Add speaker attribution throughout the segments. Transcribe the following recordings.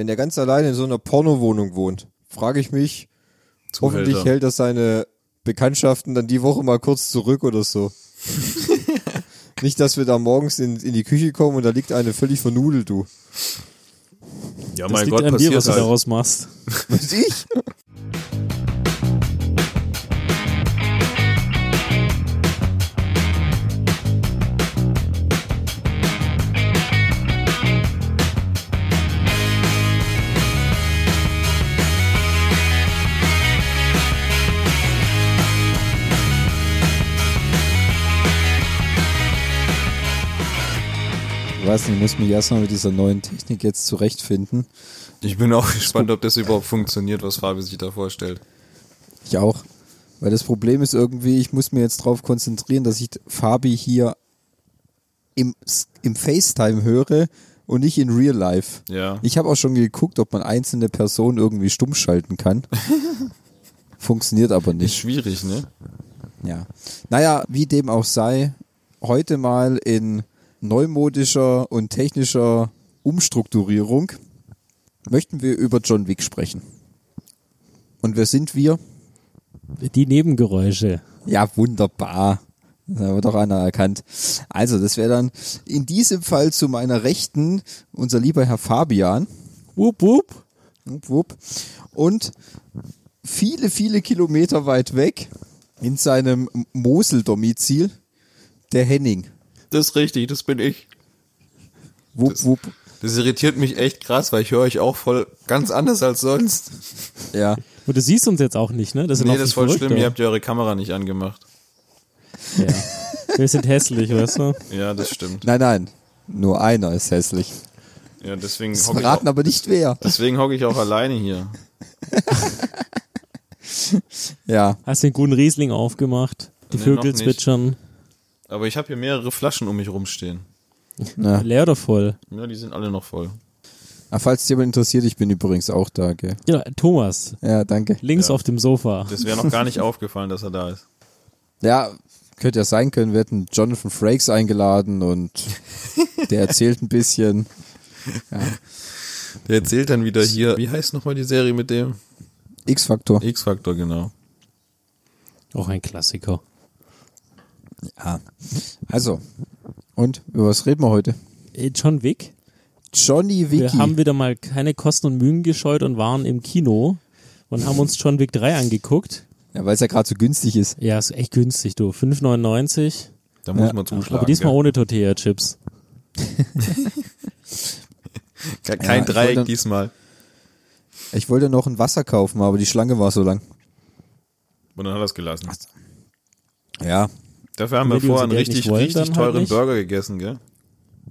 Speaker 1: wenn er ganz alleine in so einer Pornowohnung wohnt, frage ich mich, hoffentlich
Speaker 2: Zuhälter.
Speaker 1: hält er seine Bekanntschaften dann die Woche mal kurz zurück oder so. Nicht, dass wir da morgens in, in die Küche kommen und da liegt eine völlig vernudelt, du.
Speaker 2: Ja,
Speaker 3: Das
Speaker 2: mein
Speaker 3: liegt
Speaker 2: Gott,
Speaker 3: an dir,
Speaker 2: passiert
Speaker 3: was du
Speaker 2: halt.
Speaker 3: daraus machst.
Speaker 1: Was ich? Weiß nicht, ich muss mich erstmal mit dieser neuen Technik jetzt zurechtfinden.
Speaker 2: Ich bin auch gespannt, ob das überhaupt funktioniert, was Fabi sich da vorstellt.
Speaker 1: Ich auch. Weil das Problem ist irgendwie, ich muss mir jetzt darauf konzentrieren, dass ich Fabi hier im, im FaceTime höre und nicht in Real Life.
Speaker 2: Ja.
Speaker 1: Ich habe auch schon geguckt, ob man einzelne Personen irgendwie stumm schalten kann. Funktioniert aber
Speaker 2: Ist
Speaker 1: nicht.
Speaker 2: schwierig, ne?
Speaker 1: Ja. Naja, wie dem auch sei, heute mal in neumodischer und technischer Umstrukturierung möchten wir über John Wick sprechen. Und wer sind wir?
Speaker 3: Die Nebengeräusche.
Speaker 1: Ja, wunderbar. Das hat doch einer erkannt. Also, das wäre dann in diesem Fall zu meiner Rechten unser lieber Herr Fabian.
Speaker 3: Wupp, wupp.
Speaker 1: Wupp, wupp. Und viele, viele Kilometer weit weg in seinem Mosel-Domizil der Henning.
Speaker 2: Das ist richtig, das bin ich.
Speaker 1: Wupp,
Speaker 2: Das-
Speaker 1: wupp.
Speaker 2: Das irritiert mich echt krass, weil ich höre euch auch voll ganz anders als sonst.
Speaker 1: Ja.
Speaker 3: Und du siehst uns jetzt auch nicht, ne? Das ist
Speaker 2: Nee, das ist voll schlimm, ihr
Speaker 3: verrückter.
Speaker 2: habt ja eure Kamera nicht angemacht.
Speaker 3: Ja. Wir sind hässlich, weißt du?
Speaker 2: Ja, das stimmt.
Speaker 1: Nein, nein. Nur einer ist hässlich.
Speaker 2: Ja, deswegen
Speaker 1: Das
Speaker 2: hocke ich,
Speaker 1: verraten
Speaker 2: auch-
Speaker 1: aber nicht wer.
Speaker 2: deswegen hocke ich auch alleine hier.
Speaker 1: Ja.
Speaker 3: Hast den guten Riesling aufgemacht. Die
Speaker 2: Nee,
Speaker 3: Vögel
Speaker 2: nicht. Aber ich habe hier mehrere Flaschen um mich rumstehen.
Speaker 1: Na.
Speaker 3: Leer oder voll?
Speaker 2: Ja, die sind alle noch voll.
Speaker 1: Ah, falls dich jemand interessiert, ich bin übrigens auch da, gell?
Speaker 3: Ja, Thomas.
Speaker 1: Ja, danke.
Speaker 3: Links
Speaker 2: Ja.
Speaker 3: auf dem Sofa.
Speaker 2: Das wäre noch gar nicht aufgefallen, dass er da ist.
Speaker 1: Ja, könnte ja sein können, wir hätten Jonathan Frakes eingeladen und der erzählt ein bisschen.
Speaker 2: Der erzählt dann wieder hier, wie heißt nochmal die Serie mit dem?
Speaker 1: X-Faktor.
Speaker 2: X-Factor, genau.
Speaker 3: Auch ein Klassiker.
Speaker 1: Ja. Also, und über was reden wir heute?
Speaker 3: Äh, John Wick.
Speaker 1: Johnny
Speaker 3: Wir
Speaker 1: Wiki.
Speaker 3: haben wieder mal keine Kosten und Mühen gescheut und waren im Kino und haben uns John Wick 3 angeguckt.
Speaker 1: ja, weil es ja gerade so günstig ist.
Speaker 3: Ja, ist echt günstig, du. 5,99.
Speaker 2: Da muss
Speaker 1: Ja.
Speaker 2: man zuschlagen.
Speaker 3: Aber diesmal
Speaker 2: gell?
Speaker 3: ohne Tortilla-Chips.
Speaker 2: Ke- Kein
Speaker 1: Ja,
Speaker 2: Dreieck
Speaker 1: wollte-
Speaker 2: diesmal.
Speaker 1: Ich wollte noch ein Wasser kaufen, aber die Schlange war so lang.
Speaker 2: Und dann hat er es gelassen.
Speaker 1: Ja.
Speaker 2: Dafür haben wir vorher einen richtig,
Speaker 3: wollen,
Speaker 2: richtig
Speaker 3: halt
Speaker 2: teuren
Speaker 3: nicht.
Speaker 2: Burger gegessen, gell?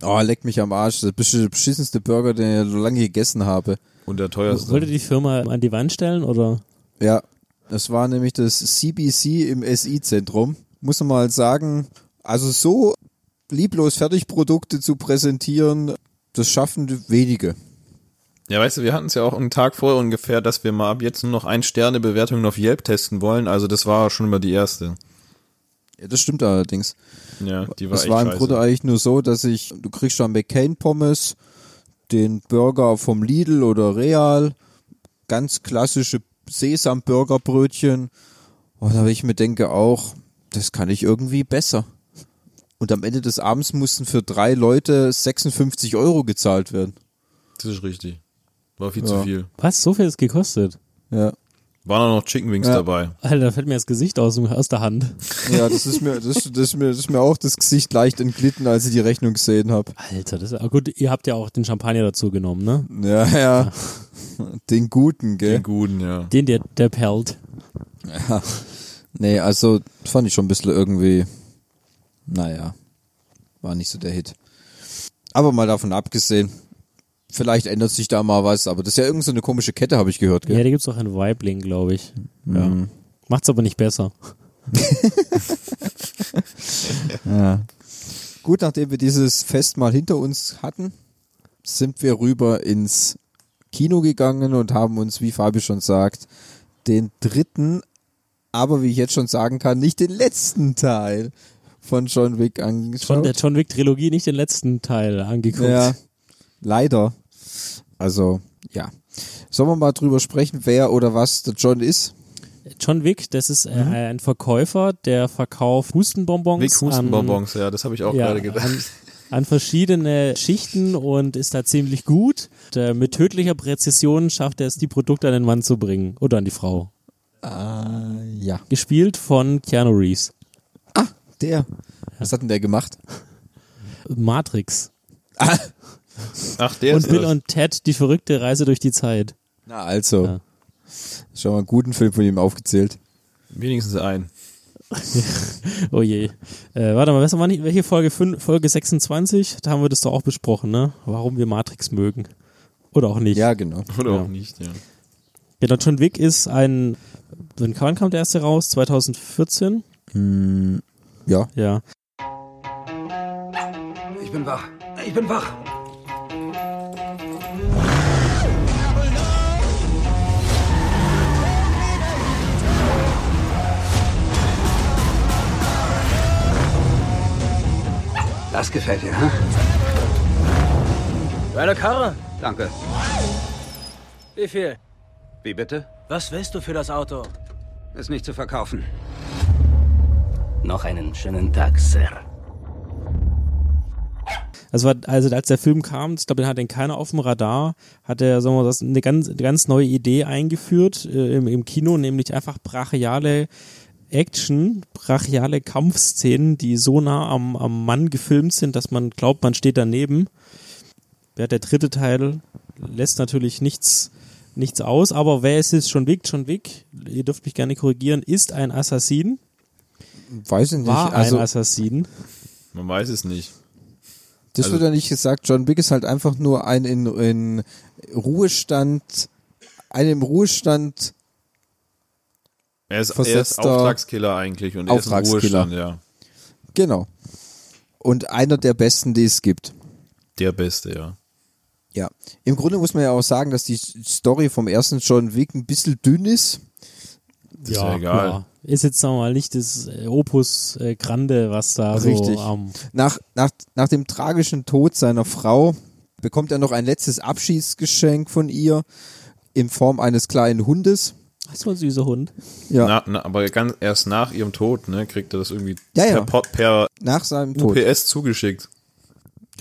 Speaker 1: Oh, leck mich am Arsch. Das ist der beschissenste Burger, den ich so lange gegessen habe.
Speaker 2: Und der teuerste.
Speaker 3: Wollt ihr die Firma an die Wand stellen oder?
Speaker 1: Ja, das war nämlich das CBC im SI-Zentrum. Muss man mal sagen, also so lieblos Fertigprodukte zu präsentieren, das schaffen wenige.
Speaker 2: Ja, weißt du, wir hatten es ja auch einen Tag vorher ungefähr, dass wir mal ab jetzt nur noch ein Sterne Bewertungen auf Yelp testen wollen. Also das war schon immer die erste.
Speaker 1: Ja, das stimmt allerdings.
Speaker 2: Ja, die war
Speaker 1: Das
Speaker 2: echt
Speaker 1: war im
Speaker 2: scheiße.
Speaker 1: Grunde eigentlich nur so, dass ich, du kriegst dann McCain Pommes, den Burger vom Lidl oder Real, ganz klassische Sesam-Burgerbrötchen. Und da ich mir denke auch, das kann ich irgendwie besser. Und am Ende des Abends mussten für drei Leute 56 Euro gezahlt werden.
Speaker 2: Das ist richtig. War viel
Speaker 1: Ja.
Speaker 2: zu viel.
Speaker 3: Was? So viel ist gekostet?
Speaker 1: Ja.
Speaker 2: Waren auch noch Chicken Wings
Speaker 1: Ja.
Speaker 2: dabei.
Speaker 3: Alter, da fällt mir das Gesicht aus, aus der Hand.
Speaker 1: Ja, das ist mir, das, das, ist mir, das ist mir auch das Gesicht leicht entglitten, als ich die Rechnung gesehen habe.
Speaker 3: Alter, das ist, ah, gut, ihr habt ja auch den Champagner dazu genommen, ne?
Speaker 1: Ja, ja. Den guten, gell?
Speaker 2: Den guten, ja.
Speaker 3: Den, der, der perlt.
Speaker 1: Nee, also fand ich schon ein bisschen irgendwie, naja, war nicht so der Hit. Aber mal davon abgesehen, vielleicht ändert sich da mal was, aber das ist ja irgendeine so eine komische Kette, habe ich gehört,
Speaker 3: Ja,
Speaker 1: gell?
Speaker 3: da gibt's auch einen Weibling, glaube ich. Ja.
Speaker 1: Mhm.
Speaker 3: Macht's aber nicht besser.
Speaker 1: Ja. Gut, nachdem wir dieses Fest mal hinter uns hatten, sind wir rüber ins Kino gegangen und haben uns, wie Fabi schon sagt, den dritten, aber wie ich jetzt schon sagen kann, nicht den letzten Teil von John Wick angeschaut.
Speaker 3: Von der John Wick Trilogie nicht den letzten Teil angeguckt.
Speaker 1: Ja, leider. Also, Ja. Sollen wir mal drüber sprechen, wer oder was der John ist?
Speaker 3: John Wick, das ist äh, ein Verkäufer, der verkauft Hustenbonbons.
Speaker 2: Wick Hustenbonbons, ja, das habe ich auch
Speaker 3: ja,
Speaker 2: gerade gedacht.
Speaker 3: an, an verschiedene Schichten und ist da ziemlich gut. Und, äh, mit tödlicher Präzision schafft er es, die Produkte an den Mann zu bringen oder an die Frau.
Speaker 1: Ah, ja.
Speaker 3: Gespielt von Keanu Reeves.
Speaker 1: Ah, der. Was hat denn der gemacht?
Speaker 3: Matrix.
Speaker 2: Ach, der
Speaker 3: und
Speaker 2: ist
Speaker 3: Bill
Speaker 2: das.
Speaker 3: und Ted, die verrückte Reise durch die Zeit.
Speaker 1: Na, also.
Speaker 3: Ja.
Speaker 1: Schon mal einen guten Film von ihm aufgezählt.
Speaker 2: Wenigstens ein.
Speaker 3: Oh je. Äh, warte mal, was war nicht, welche Folge? Fün- Folge 26? Da haben wir das doch auch besprochen, ne? Warum wir Matrix mögen. Oder auch nicht.
Speaker 1: Ja, genau.
Speaker 2: Oder
Speaker 3: Ja.
Speaker 2: auch nicht, ja.
Speaker 3: Genau, John Wick ist ein, wann wann kam der erste raus? 2014?
Speaker 1: Ja.
Speaker 3: Ja.
Speaker 4: Ich bin wach. Ich bin wach. Das gefällt dir, hm?
Speaker 5: Deine Karre?
Speaker 4: Danke.
Speaker 5: Wie viel?
Speaker 4: Wie bitte?
Speaker 5: Was willst du für das Auto?
Speaker 4: Ist nicht zu verkaufen.
Speaker 5: Noch einen schönen Tag, Sir.
Speaker 3: Das war, also als der Film kam, ich glaube, den hat den keiner auf dem Radar, hat er, sagen wir mal, das eine ganz, eine ganz neue Idee eingeführt äh, im, im Kino, nämlich einfach brachiale Action, brachiale Kampfszenen, die so nah am, am Mann gefilmt sind, dass man glaubt, man steht daneben. Ja, der dritte Teil lässt natürlich nichts, nichts aus, aber wer ist jetzt John Wick? John Wick, ihr dürft mich gerne korrigieren, ist ein Assassin,
Speaker 1: Weiß ich nicht.
Speaker 3: war
Speaker 1: also,
Speaker 3: ein Assassin.
Speaker 2: Man weiß es nicht.
Speaker 1: das
Speaker 2: also-
Speaker 1: wird ja nicht gesagt. John Wick ist halt einfach nur ein in, in Ruhestand, ein im Ruhestand
Speaker 2: Er ist, er ist Auftragskiller eigentlich und er ist im
Speaker 1: Auftragskiller.
Speaker 2: Ruhestand, ja.
Speaker 1: Genau. Und einer der besten, die es gibt.
Speaker 2: Der Beste, ja.
Speaker 1: Ja. Im Grunde muss man ja auch sagen, dass die Story vom ersten John Wick ein bisschen dünn ist.
Speaker 2: Das ist ja egal.
Speaker 3: klar. Ist jetzt sagen wir mal nicht das äh, Opus äh, Grande, was da
Speaker 1: Richtig.
Speaker 3: so am
Speaker 1: Nach, nach, nach dem tragischen Tod seiner Frau bekommt er noch ein letztes Abschiedsgeschenk von ihr in Form eines kleinen Hundes.
Speaker 3: Das war ein süßer Hund.
Speaker 1: Ja,
Speaker 2: Na, na, aber ganz erst nach ihrem Tod, ne, kriegt er das irgendwie
Speaker 1: Ja, ja.
Speaker 2: per, per
Speaker 1: nach seinem Tod.
Speaker 2: UPS zugeschickt.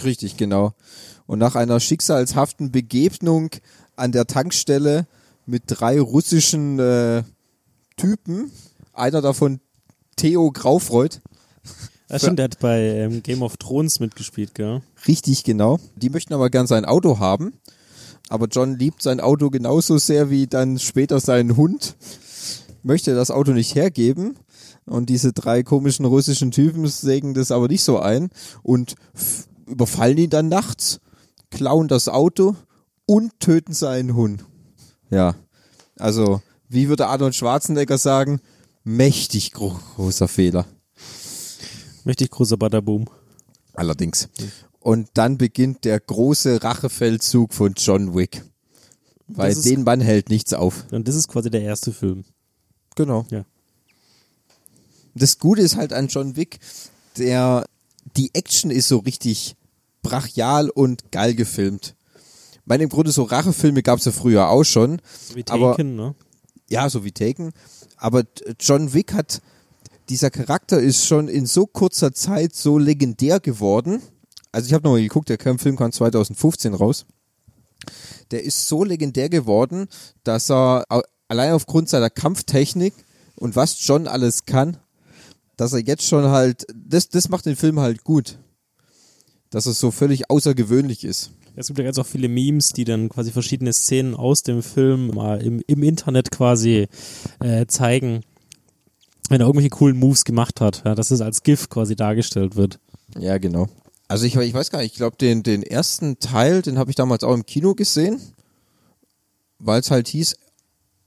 Speaker 1: Richtig, genau. Und nach einer schicksalshaften Begegnung an der Tankstelle mit drei russischen äh, Typen, einer davon Theo Graufreud,
Speaker 3: Das stimmt, der hat bei ähm, Game of Thrones mitgespielt, gell?
Speaker 1: richtig genau, die möchten aber gern sein Auto haben. Aber John liebt sein Auto genauso sehr wie dann später seinen Hund, möchte das Auto nicht hergeben. Und diese drei komischen russischen Typen sägen das aber nicht so ein und überfallen ihn dann nachts, klauen das Auto und töten seinen Hund. Ja, also wie würde Arnold Schwarzenegger sagen, mächtig gro großer Fehler.
Speaker 3: Mächtig großer Badaboom.
Speaker 1: Allerdings. Und dann beginnt der große Rachefeldzug von John Wick. Weil
Speaker 3: ist-
Speaker 1: den Mann hält nichts auf.
Speaker 3: Und das ist quasi der erste Film.
Speaker 1: Genau.
Speaker 3: Ja.
Speaker 1: Das Gute ist halt an John Wick, der, die Action ist so richtig brachial und geil gefilmt. Ich meine, im Grunde so Rachefilme gab es ja früher auch schon.
Speaker 3: Wie
Speaker 1: Aber-
Speaker 3: Taken, ne?
Speaker 1: Ja, so wie Taken. Aber John Wick hat, dieser Charakter ist schon in so kurzer Zeit so legendär geworden. Also ich habe nochmal geguckt, der Film kam 2015 raus. Der ist so legendär geworden, dass er allein aufgrund seiner Kampftechnik und was John alles kann, dass er jetzt schon halt, das, das macht den Film halt gut. Dass er so völlig außergewöhnlich ist.
Speaker 3: Es gibt ja ganz auch viele Memes, die dann quasi verschiedene Szenen aus dem Film mal im, im Internet quasi äh, zeigen, wenn er irgendwelche coolen Moves gemacht hat, ja, dass es als GIF quasi dargestellt wird.
Speaker 1: Ja, genau. Also ich, ich weiß gar nicht, ich glaube, den, den ersten Teil, den habe ich damals auch im Kino gesehen, weil es halt hieß,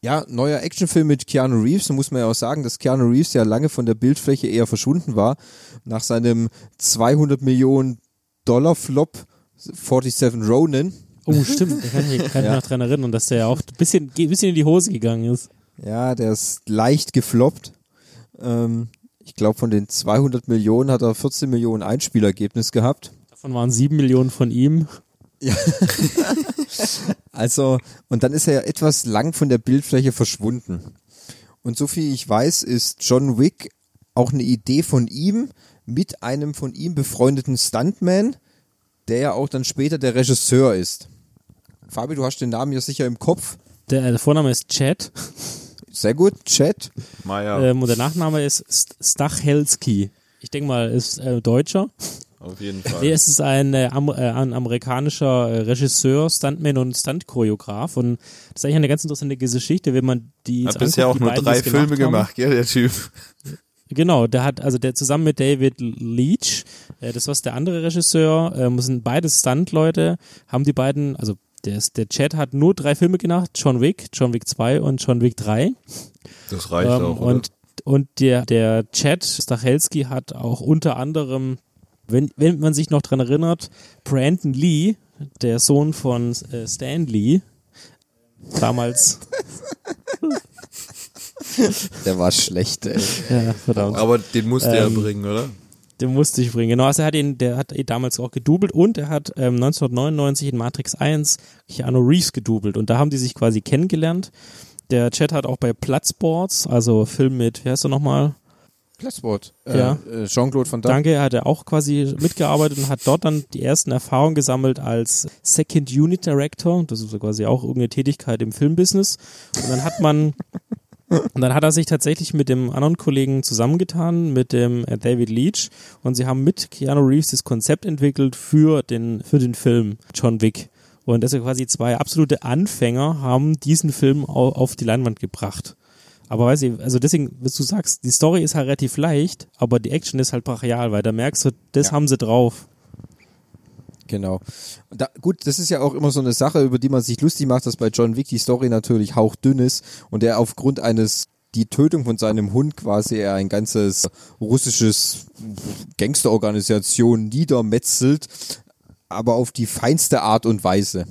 Speaker 1: ja, neuer Actionfilm mit Keanu Reeves. Da muss man ja auch sagen, dass Keanu Reeves ja lange von der Bildfläche eher verschwunden war. Nach seinem 200 Millionen Dollar Flop 47 Ronin.
Speaker 3: Oh, stimmt, da kann ich, mich noch dran erinnern, dass der ja auch ein bisschen, ein bisschen in die Hose gegangen ist.
Speaker 1: Ja, der ist leicht gefloppt. Ähm, ich glaube, von den 200 Millionen hat er 14 Millionen Einspielergebnis gehabt.
Speaker 3: Davon waren sieben Millionen von ihm.
Speaker 1: Also, und dann ist er ja etwas lang von der Bildfläche verschwunden. Und so viel ich weiß, ist John Wick auch eine Idee von ihm mit einem von ihm befreundeten Stuntman, der ja auch dann später der Regisseur ist. Fabi, du hast den Namen ja sicher im Kopf.
Speaker 3: Der, der Vorname ist Chad
Speaker 1: Sehr gut, Chat.
Speaker 2: Meier,
Speaker 3: ähm, und der Nachname ist St- Stachelski. Ich denke mal, ist äh, Deutscher.
Speaker 2: auf jeden Fall.
Speaker 3: Nee, es ist ein, äh, am, äh, ein amerikanischer äh, Regisseur, Stuntman und Stunt-Choreograf. Und das ist eigentlich eine ganz interessante Geschichte, wenn man die.
Speaker 2: Hat
Speaker 3: jetzt
Speaker 2: bisher
Speaker 3: anguckt,
Speaker 2: auch nur
Speaker 3: beiden,
Speaker 2: drei Filme
Speaker 3: haben.
Speaker 2: gemacht, gell, der Typ.
Speaker 3: Genau, der hat, also der zusammen mit David Leach, äh, das war der andere Regisseur, ähm, sind beides Stunt-Leute, haben die beiden, also der, ist- der Chad hat nur drei Filme gemacht, John Wick, John Wick 2 und John Wick 3.
Speaker 2: Das reicht
Speaker 3: Ähm,
Speaker 2: auch, oder?
Speaker 3: und und der, der Chad Stachelski hat auch unter anderem, wenn, wenn man sich noch dran erinnert, Brandon Lee, der Sohn von äh, Stan Lee, damals,
Speaker 1: Der war schlecht, ey.
Speaker 3: ja, verdammt.
Speaker 2: Aber den musste er
Speaker 3: Ähm,
Speaker 2: bringen, oder?
Speaker 3: Den musste ich bringen. Genau, also er hat ihn, der hat ihn damals auch gedoubelt und er hat ähm, 1999 in Matrix 1 Keanu Reeves gedoubelt und da haben die sich quasi kennengelernt. Der Chat hat auch bei Platzboards, also Film mit, wie heißt er nochmal?
Speaker 1: Platzwort. Äh,
Speaker 3: Ja.
Speaker 1: äh, Jean-Claude Van Damme.
Speaker 3: Danke, hat er auch quasi mitgearbeitet und hat dort dann die ersten Erfahrungen gesammelt als Second Unit Director. Das ist quasi auch irgendeine Tätigkeit im Filmbusiness. Und dann hat man, und dann hat er sich tatsächlich mit dem anderen Kollegen zusammengetan, mit dem äh, David Leach. Und sie haben mit Keanu Reeves das Konzept entwickelt für den, für den Film John Wick. Und also quasi zwei absolute Anfänger haben diesen Film au- auf die Leinwand gebracht. Aber weiß ich, also deswegen, was du sagst, die Story ist halt relativ leicht, aber die Action ist halt brachial, weil da merkst du, das
Speaker 1: Ja.
Speaker 3: haben sie drauf.
Speaker 1: Genau. Da, gut, das ist ja auch immer so eine Sache, über die man sich lustig macht, dass bei John Wick die Story natürlich hauchdünn ist und er aufgrund eines die Tötung von seinem Hund quasi er ein ganzes russisches Gangsterorganisation niedermetzelt, aber auf die feinste Art und Weise.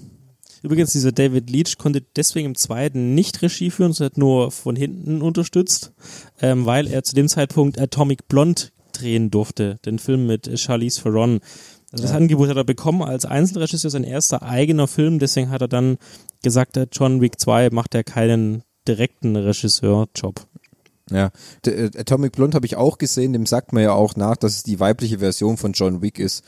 Speaker 3: Übrigens, dieser David Leach konnte deswegen im zweiten nicht Regie führen, sondern nur von hinten unterstützt, ähm, weil er zu dem Zeitpunkt Atomic Blonde drehen durfte, den Film mit Charlize Theron. Also das Angebot hat er bekommen als Einzelregisseur, sein erster eigener Film, deswegen hat er dann gesagt, John Wick 2 macht er keinen direkten Regisseurjob.
Speaker 1: Ja. Äh, Atomic Blonde habe ich auch gesehen, dem sagt man ja auch nach, dass es die weibliche Version von John Wick ist.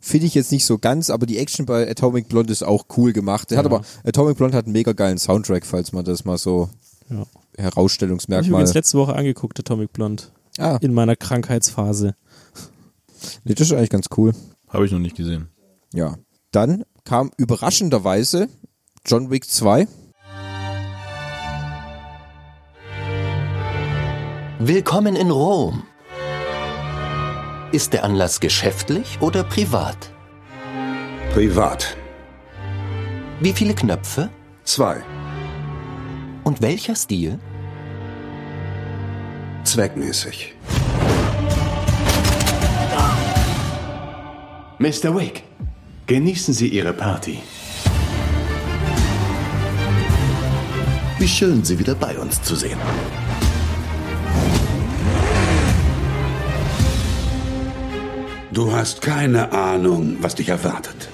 Speaker 1: Finde ich jetzt nicht so ganz, aber die Action bei Atomic Blonde ist auch cool gemacht. Der hat aber, Atomic Blonde hat einen mega geilen Soundtrack, falls man das mal so
Speaker 3: Ja. Hab ich
Speaker 1: Herausstellungsmerkmal.
Speaker 3: übrigens letzte Woche angeguckt, Atomic Blonde,
Speaker 1: Ah,
Speaker 3: in meiner Krankheitsphase.
Speaker 1: nee, das ist eigentlich ganz cool.
Speaker 2: Habe ich noch nicht gesehen.
Speaker 1: Ja. Dann kam überraschenderweise John Wick 2.
Speaker 5: Willkommen in Rom. Ist der Anlass geschäftlich oder privat?
Speaker 4: Privat.
Speaker 5: Wie viele Knöpfe?
Speaker 4: Zwei.
Speaker 5: Und welcher Stil?
Speaker 4: Zweckmäßig.
Speaker 6: Mr. Wick, genießen Sie Ihre Party.
Speaker 7: Wie schön, Sie wieder bei uns zu sehen.
Speaker 4: Du hast keine Ahnung, was dich erwartet.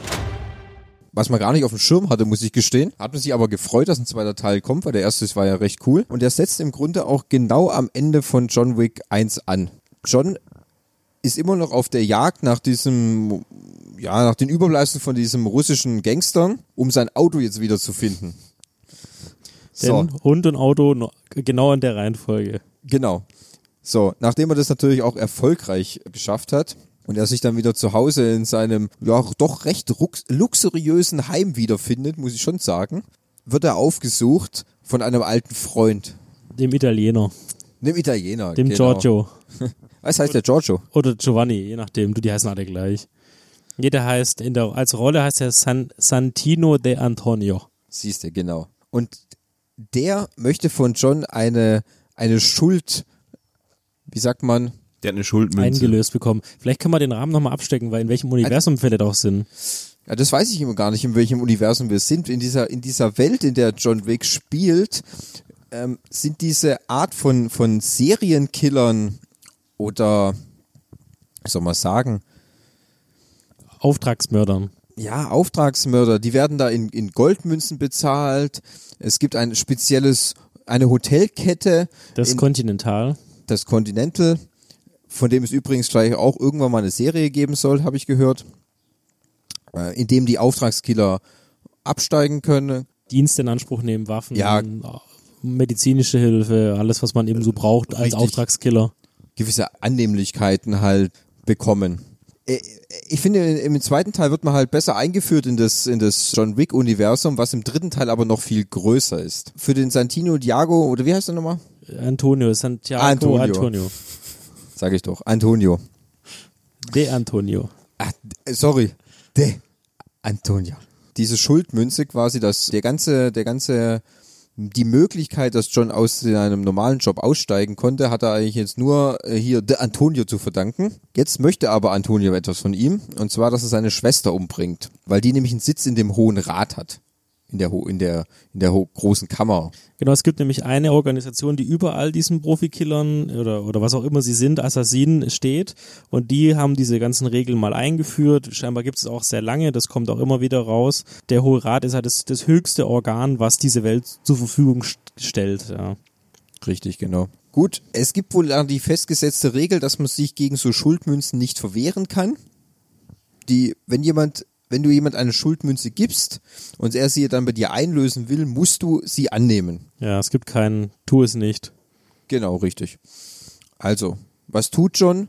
Speaker 1: Was man gar nicht auf dem Schirm hatte, muss ich gestehen. Hat man sich aber gefreut, dass ein zweiter Teil kommt, weil der erste war ja recht cool. Und der setzt im Grunde auch genau am Ende von John Wick 1 an. John ist immer noch auf der Jagd nach diesem, ja, nach den Überbleibseln von diesem russischen Gangstern, um sein Auto jetzt wieder zu finden. So,
Speaker 3: Denn Hund und Auto genau in der Reihenfolge.
Speaker 1: genau. So, nachdem er das natürlich auch erfolgreich geschafft hat und er sich dann wieder zu Hause in seinem, ja, doch recht luxuriösen Heim wiederfindet, muss ich schon sagen, wird er aufgesucht von einem alten Freund,
Speaker 3: Dem Italiener,
Speaker 1: einem Italiener.
Speaker 3: dem
Speaker 1: genau.
Speaker 3: Giorgio.
Speaker 1: Was heißt der Giorgio?
Speaker 3: Oder Giovanni, je nachdem. Du, die heißen alle gleich. Jeder heißt, in der, als Rolle heißt er San, Santino de Antonio.
Speaker 1: Siehst du, genau. Und der möchte von John eine, eine Schuld, wie sagt man,
Speaker 2: Der hat eine Schuldmünze.
Speaker 3: eingelöst bekommen. Vielleicht können wir den Rahmen nochmal abstecken, weil in welchem Universum wir doch sind.
Speaker 1: Ja, das weiß ich immer gar nicht, in welchem Universum wir sind. In dieser, in dieser Welt, in der John Wick spielt, ähm, sind diese Art von, von Serienkillern oder, wie soll man sagen,
Speaker 3: Auftragsmördern.
Speaker 1: ja, Auftragsmörder, die werden da in, in Goldmünzen bezahlt. Es gibt ein spezielles, eine Hotelkette,
Speaker 3: Das
Speaker 1: in,
Speaker 3: Continental.
Speaker 1: das Continental, von dem es übrigens gleich auch irgendwann mal eine Serie geben soll, habe ich gehört, äh, in dem die Auftragskiller absteigen können.
Speaker 3: Dienst in Anspruch nehmen, Waffen,
Speaker 1: Ja.
Speaker 3: medizinische Hilfe, alles, was man eben so braucht als
Speaker 1: Richtig.
Speaker 3: Auftragskiller.
Speaker 1: Gewisse Annehmlichkeiten halt bekommen. Äh, Ich finde, im zweiten Teil wird man halt besser eingeführt in das, in das John Wick-Universum, was im dritten Teil aber noch viel größer ist. Für den Santino Diago, oder wie heißt er nochmal?
Speaker 3: Antonio, Santiago
Speaker 1: Antonio.
Speaker 3: Antonio.
Speaker 1: Sag ich doch. Antonio.
Speaker 3: De Antonio.
Speaker 1: Ach, sorry. De Antonio. Diese Schuldmünze quasi, dass der ganze, der ganze, die Möglichkeit, dass John aus seinem normalen Job aussteigen konnte, hat er eigentlich jetzt nur äh, hier De Antonio zu verdanken. Jetzt möchte aber Antonio etwas von ihm, und zwar, dass er seine Schwester umbringt, weil die nämlich einen Sitz in dem Hohen Rat hat. In der, in der, in der großen Kammer.
Speaker 3: Genau, es gibt nämlich eine Organisation, die über all diesen Profikillern oder, oder was auch immer sie sind, Assassinen steht. Und die haben diese ganzen Regeln mal eingeführt. Scheinbar gibt es auch sehr lange, das kommt auch immer wieder raus. Der Hohe Rat ist halt das, das höchste Organ, was diese Welt zur Verfügung st- stellt. Ja.
Speaker 1: Richtig, genau. Gut, es gibt wohl die festgesetzte Regel, dass man sich gegen so Schuldmünzen nicht verwehren kann. Die, wenn jemand, wenn du jemand eine Schuldmünze gibst und er sie dann bei dir einlösen will, musst du sie annehmen.
Speaker 3: ja, es gibt keinen, tu es nicht.
Speaker 1: Genau, richtig. Also, was tut John?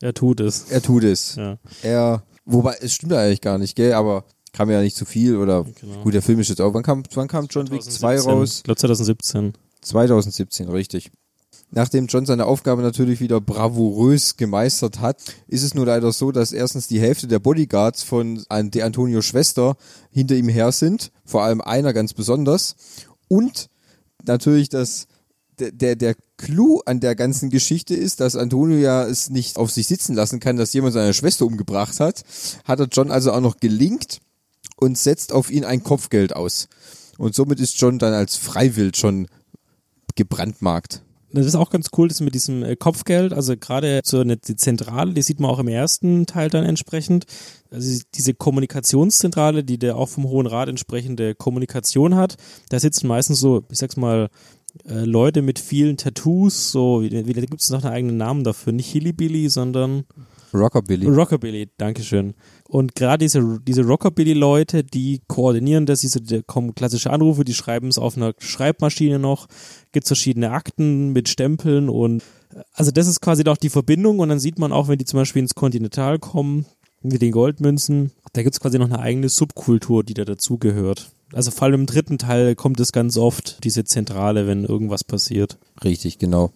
Speaker 3: Er tut es.
Speaker 1: Er tut es.
Speaker 3: Ja.
Speaker 1: Er, wobei, es stimmt ja eigentlich gar nicht, gell, aber kam ja nicht zu viel oder,
Speaker 3: Genau.
Speaker 1: gut, der Film ist jetzt auch, wann kam, wann kam John Wick 2 raus?
Speaker 3: Ich glaube 2017.
Speaker 1: 2017, richtig. Nachdem John seine Aufgabe natürlich wieder bravourös gemeistert hat, ist es nur leider so, dass erstens die Hälfte der Bodyguards von De Antonio Schwester hinter ihm her sind, vor allem einer ganz besonders. Und natürlich das der, der, der Clou an der ganzen Geschichte ist, dass Antonio ja es nicht auf sich sitzen lassen kann, dass jemand seine Schwester umgebracht hat, hat er John also auch noch gelingt und setzt auf ihn ein Kopfgeld aus. Und somit ist John dann als Freiwild schon gebrandmarkt.
Speaker 3: Das ist auch ganz cool, das mit diesem äh, Kopfgeld, also gerade so eine die Zentrale, die sieht man auch im ersten Teil dann entsprechend. Also diese Kommunikationszentrale, die der auch vom Hohen Rat entsprechende Kommunikation hat, da sitzen meistens so, ich sag's mal, äh, Leute mit vielen Tattoos, so, wie, wie da gibt es noch einen eigenen Namen dafür, nicht Hillybilly, sondern
Speaker 1: Rockabilly.
Speaker 3: Rockabilly, Dankeschön. Und gerade diese, diese Rockabilly-Leute, die koordinieren das, diese da kommen klassische Anrufe, die schreiben es auf einer Schreibmaschine noch, gibt verschiedene Akten mit Stempeln und also das ist quasi doch die Verbindung und dann sieht man auch, wenn die zum Beispiel ins Kontinental kommen, mit den Goldmünzen, da gibt es quasi noch eine eigene Subkultur, die da dazugehört. Also vor allem im dritten Teil kommt es ganz oft, diese Zentrale, wenn irgendwas passiert.
Speaker 1: Richtig, genau.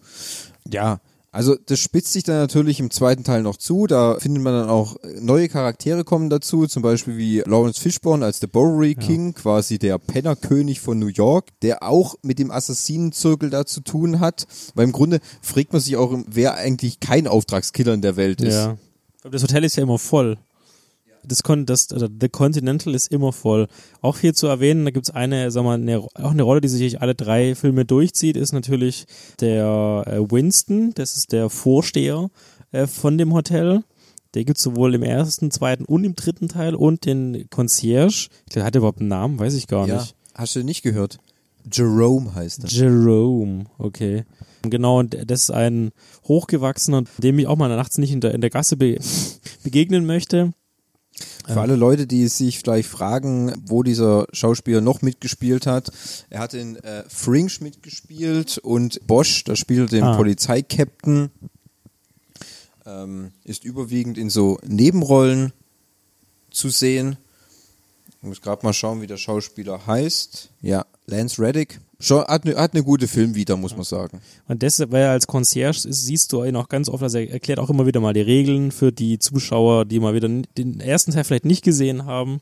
Speaker 1: Ja, also das spitzt sich dann natürlich im zweiten Teil noch zu. Da findet man dann auch neue Charaktere kommen dazu, zum Beispiel wie Lawrence Fishburne als der Bowery King, quasi der Pennerkönig von New York, der auch mit dem Assassinenzirkel da zu tun hat. Weil im Grunde fragt man sich auch, wer eigentlich kein Auftragskiller in der Welt ist.
Speaker 3: Ja. Das Hotel ist ja immer voll. Das, das also The Continental ist immer voll. Auch hier zu erwähnen, da gibt's eine, sag mal, eine, auch eine Rolle, die sich alle drei Filme durchzieht, ist natürlich der äh, Winston, das ist der Vorsteher äh, von dem Hotel. Der gibt's sowohl im ersten, zweiten und im dritten Teil und den Concierge. Ich glaube, hat er überhaupt einen Namen? Weiß ich gar
Speaker 1: Ja,
Speaker 3: nicht.
Speaker 1: hast du nicht gehört? Jerome heißt er.
Speaker 3: Jerome, okay. Genau, und das ist ein Hochgewachsener, dem ich auch mal nachts nicht in der, in der Gasse be begegnen möchte.
Speaker 1: Für alle Leute, die sich vielleicht fragen, wo dieser Schauspieler noch mitgespielt hat, er hat in äh, Fringe mitgespielt und Bosch, da spielt den
Speaker 3: Ah.
Speaker 1: Polizeikapitän, ähm, ist überwiegend in so Nebenrollen zu sehen. Ich muss gerade mal schauen, wie der Schauspieler heißt. Ja, Lance Reddick. Schon, hat, eine, hat eine gute Filmvita, muss man sagen.
Speaker 3: Und das, weil er als Concierge ist, siehst du ihn auch ganz oft, also er erklärt auch immer wieder mal die Regeln für die Zuschauer, die mal wieder den ersten Teil vielleicht nicht gesehen haben.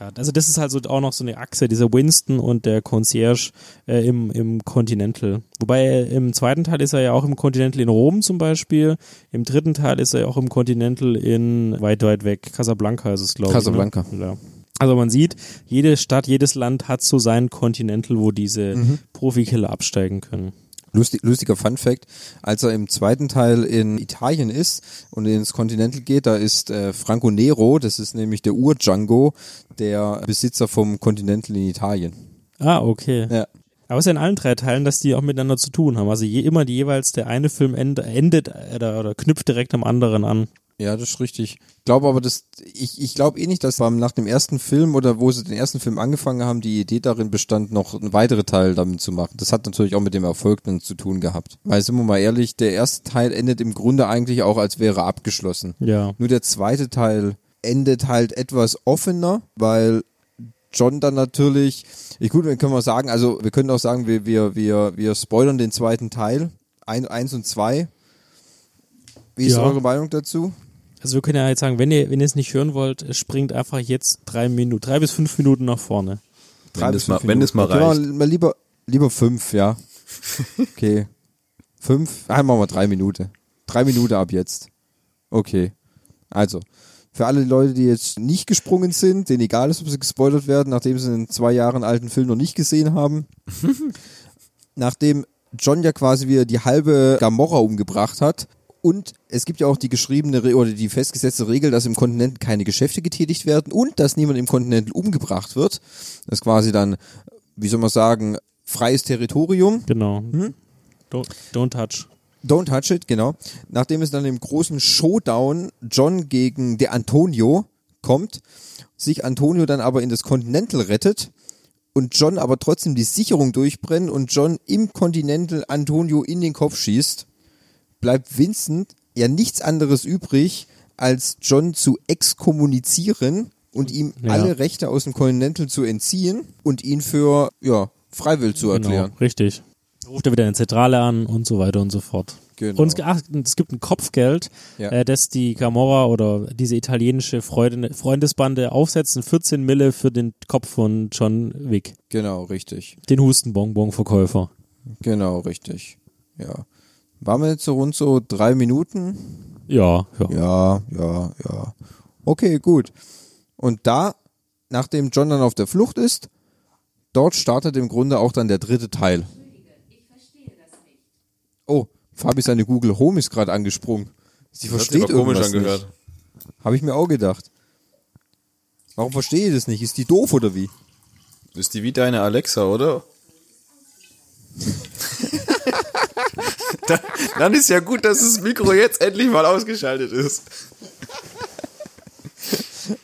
Speaker 3: Ja, also das ist halt so auch noch so eine Achse, dieser Winston und der Concierge äh, im, im Continental. Wobei er, im zweiten Teil ist er ja auch im Continental in Rom zum Beispiel. Im dritten Teil ist er ja auch im Continental in weit, weit weg. Casablanca ist es, glaube ich.
Speaker 1: Casablanca.
Speaker 3: Ne? Ja. Also man sieht, jede Stadt, jedes Land hat so seinen Continental, wo diese Profikiller absteigen können.
Speaker 1: Lustig, lustiger Fun Fact, als er im zweiten Teil in Italien ist und ins Continental geht, da ist äh, Franco Nero, das ist nämlich der Ur-Django, der Besitzer vom Continental in Italien.
Speaker 3: Ah, okay.
Speaker 1: Ja.
Speaker 3: Aber es ist ja in allen drei Teilen, dass die auch miteinander zu tun haben. Also je, immer die jeweils der eine Film end, endet oder, oder knüpft direkt am anderen an.
Speaker 1: Ja, das ist richtig. Ich glaube aber, dass ich, ich glaube eh nicht, dass beim, nach dem ersten Film oder wo sie den ersten Film angefangen haben, die Idee darin bestand, noch einen weiteren Teil damit zu machen. Das hat natürlich auch mit dem Erfolg dann zu tun gehabt. Weil sind wir mal ehrlich, der erste Teil endet im Grunde eigentlich auch, als wäre abgeschlossen.
Speaker 3: Ja.
Speaker 1: Nur der zweite Teil endet halt etwas offener, weil John dann natürlich, ich gut, dann können wir sagen, also wir können auch sagen, wir, wir, wir, wir spoilern den zweiten Teil, ein, eins und zwei. Wie ist
Speaker 3: Ja.
Speaker 1: eure Meinung dazu?
Speaker 3: Also wir können ja jetzt sagen, wenn ihr, wenn ihr es nicht hören wollt, springt einfach jetzt drei Minuten, drei bis fünf Minuten nach vorne.
Speaker 1: Drei
Speaker 2: Wenn
Speaker 1: bis
Speaker 2: das mal,
Speaker 1: fünf
Speaker 2: wenn das mal
Speaker 1: Minuten.
Speaker 2: reicht.
Speaker 1: Wir mal lieber, lieber fünf, ja. Okay. fünf, ah, machen wir drei Minuten. Drei Minuten ab jetzt. Okay. Also, für alle Leute, die jetzt nicht gesprungen sind, denen egal ist, ob sie gespoilert werden, nachdem sie einen zwei Jahren alten Film noch nicht gesehen haben, nachdem John ja quasi wieder die halbe Gamorra umgebracht hat und es gibt ja auch die geschriebene oder die festgesetzte Regel, dass im Kontinent keine Geschäfte getätigt werden und dass niemand im Kontinent umgebracht wird. Das ist quasi dann, wie soll man sagen, freies Territorium.
Speaker 3: Genau. Don't, don't touch.
Speaker 1: Don't touch it, genau. Nachdem es dann im großen Showdown John gegen De Antonio kommt, sich Antonio dann aber in das Continental rettet und John aber trotzdem die Sicherung durchbrennt und John im Continental Antonio in den Kopf schießt, bleibt Vincent ja nichts anderes übrig, als John zu exkommunizieren und ihm
Speaker 3: Ja.
Speaker 1: alle Rechte aus dem Continental zu entziehen und ihn für, ja, freiwillig zu erklären.
Speaker 3: Genau, richtig. Ruft er wieder eine Zentrale an und so weiter und so fort.
Speaker 1: Genau.
Speaker 3: Und es, ach, es gibt ein Kopfgeld,
Speaker 1: Ja.
Speaker 3: äh, das die Camorra oder diese italienische Freunde, Freundesbande aufsetzen, 14 Mille für den Kopf von John Wick,
Speaker 1: Genau, richtig.
Speaker 3: den Hustenbonbon-Verkäufer.
Speaker 1: Genau, richtig. Ja. Waren wir jetzt so rund so drei Minuten?
Speaker 3: Ja, ja.
Speaker 1: Ja, ja, ja. Okay, gut. Und da, nachdem John dann auf der Flucht ist, dort startet im Grunde auch dann der dritte Teil. Oh, Fabi, seine Google Home ist gerade angesprungen. Sie
Speaker 2: Das
Speaker 1: versteht irgendwas
Speaker 2: angehört.
Speaker 1: nicht. Habe ich mir auch gedacht. Warum verstehe ich das nicht? Ist die doof oder wie?
Speaker 2: Ist die wie deine Alexa, oder? dann, dann ist ja gut, dass das Mikro jetzt endlich mal ausgeschaltet ist.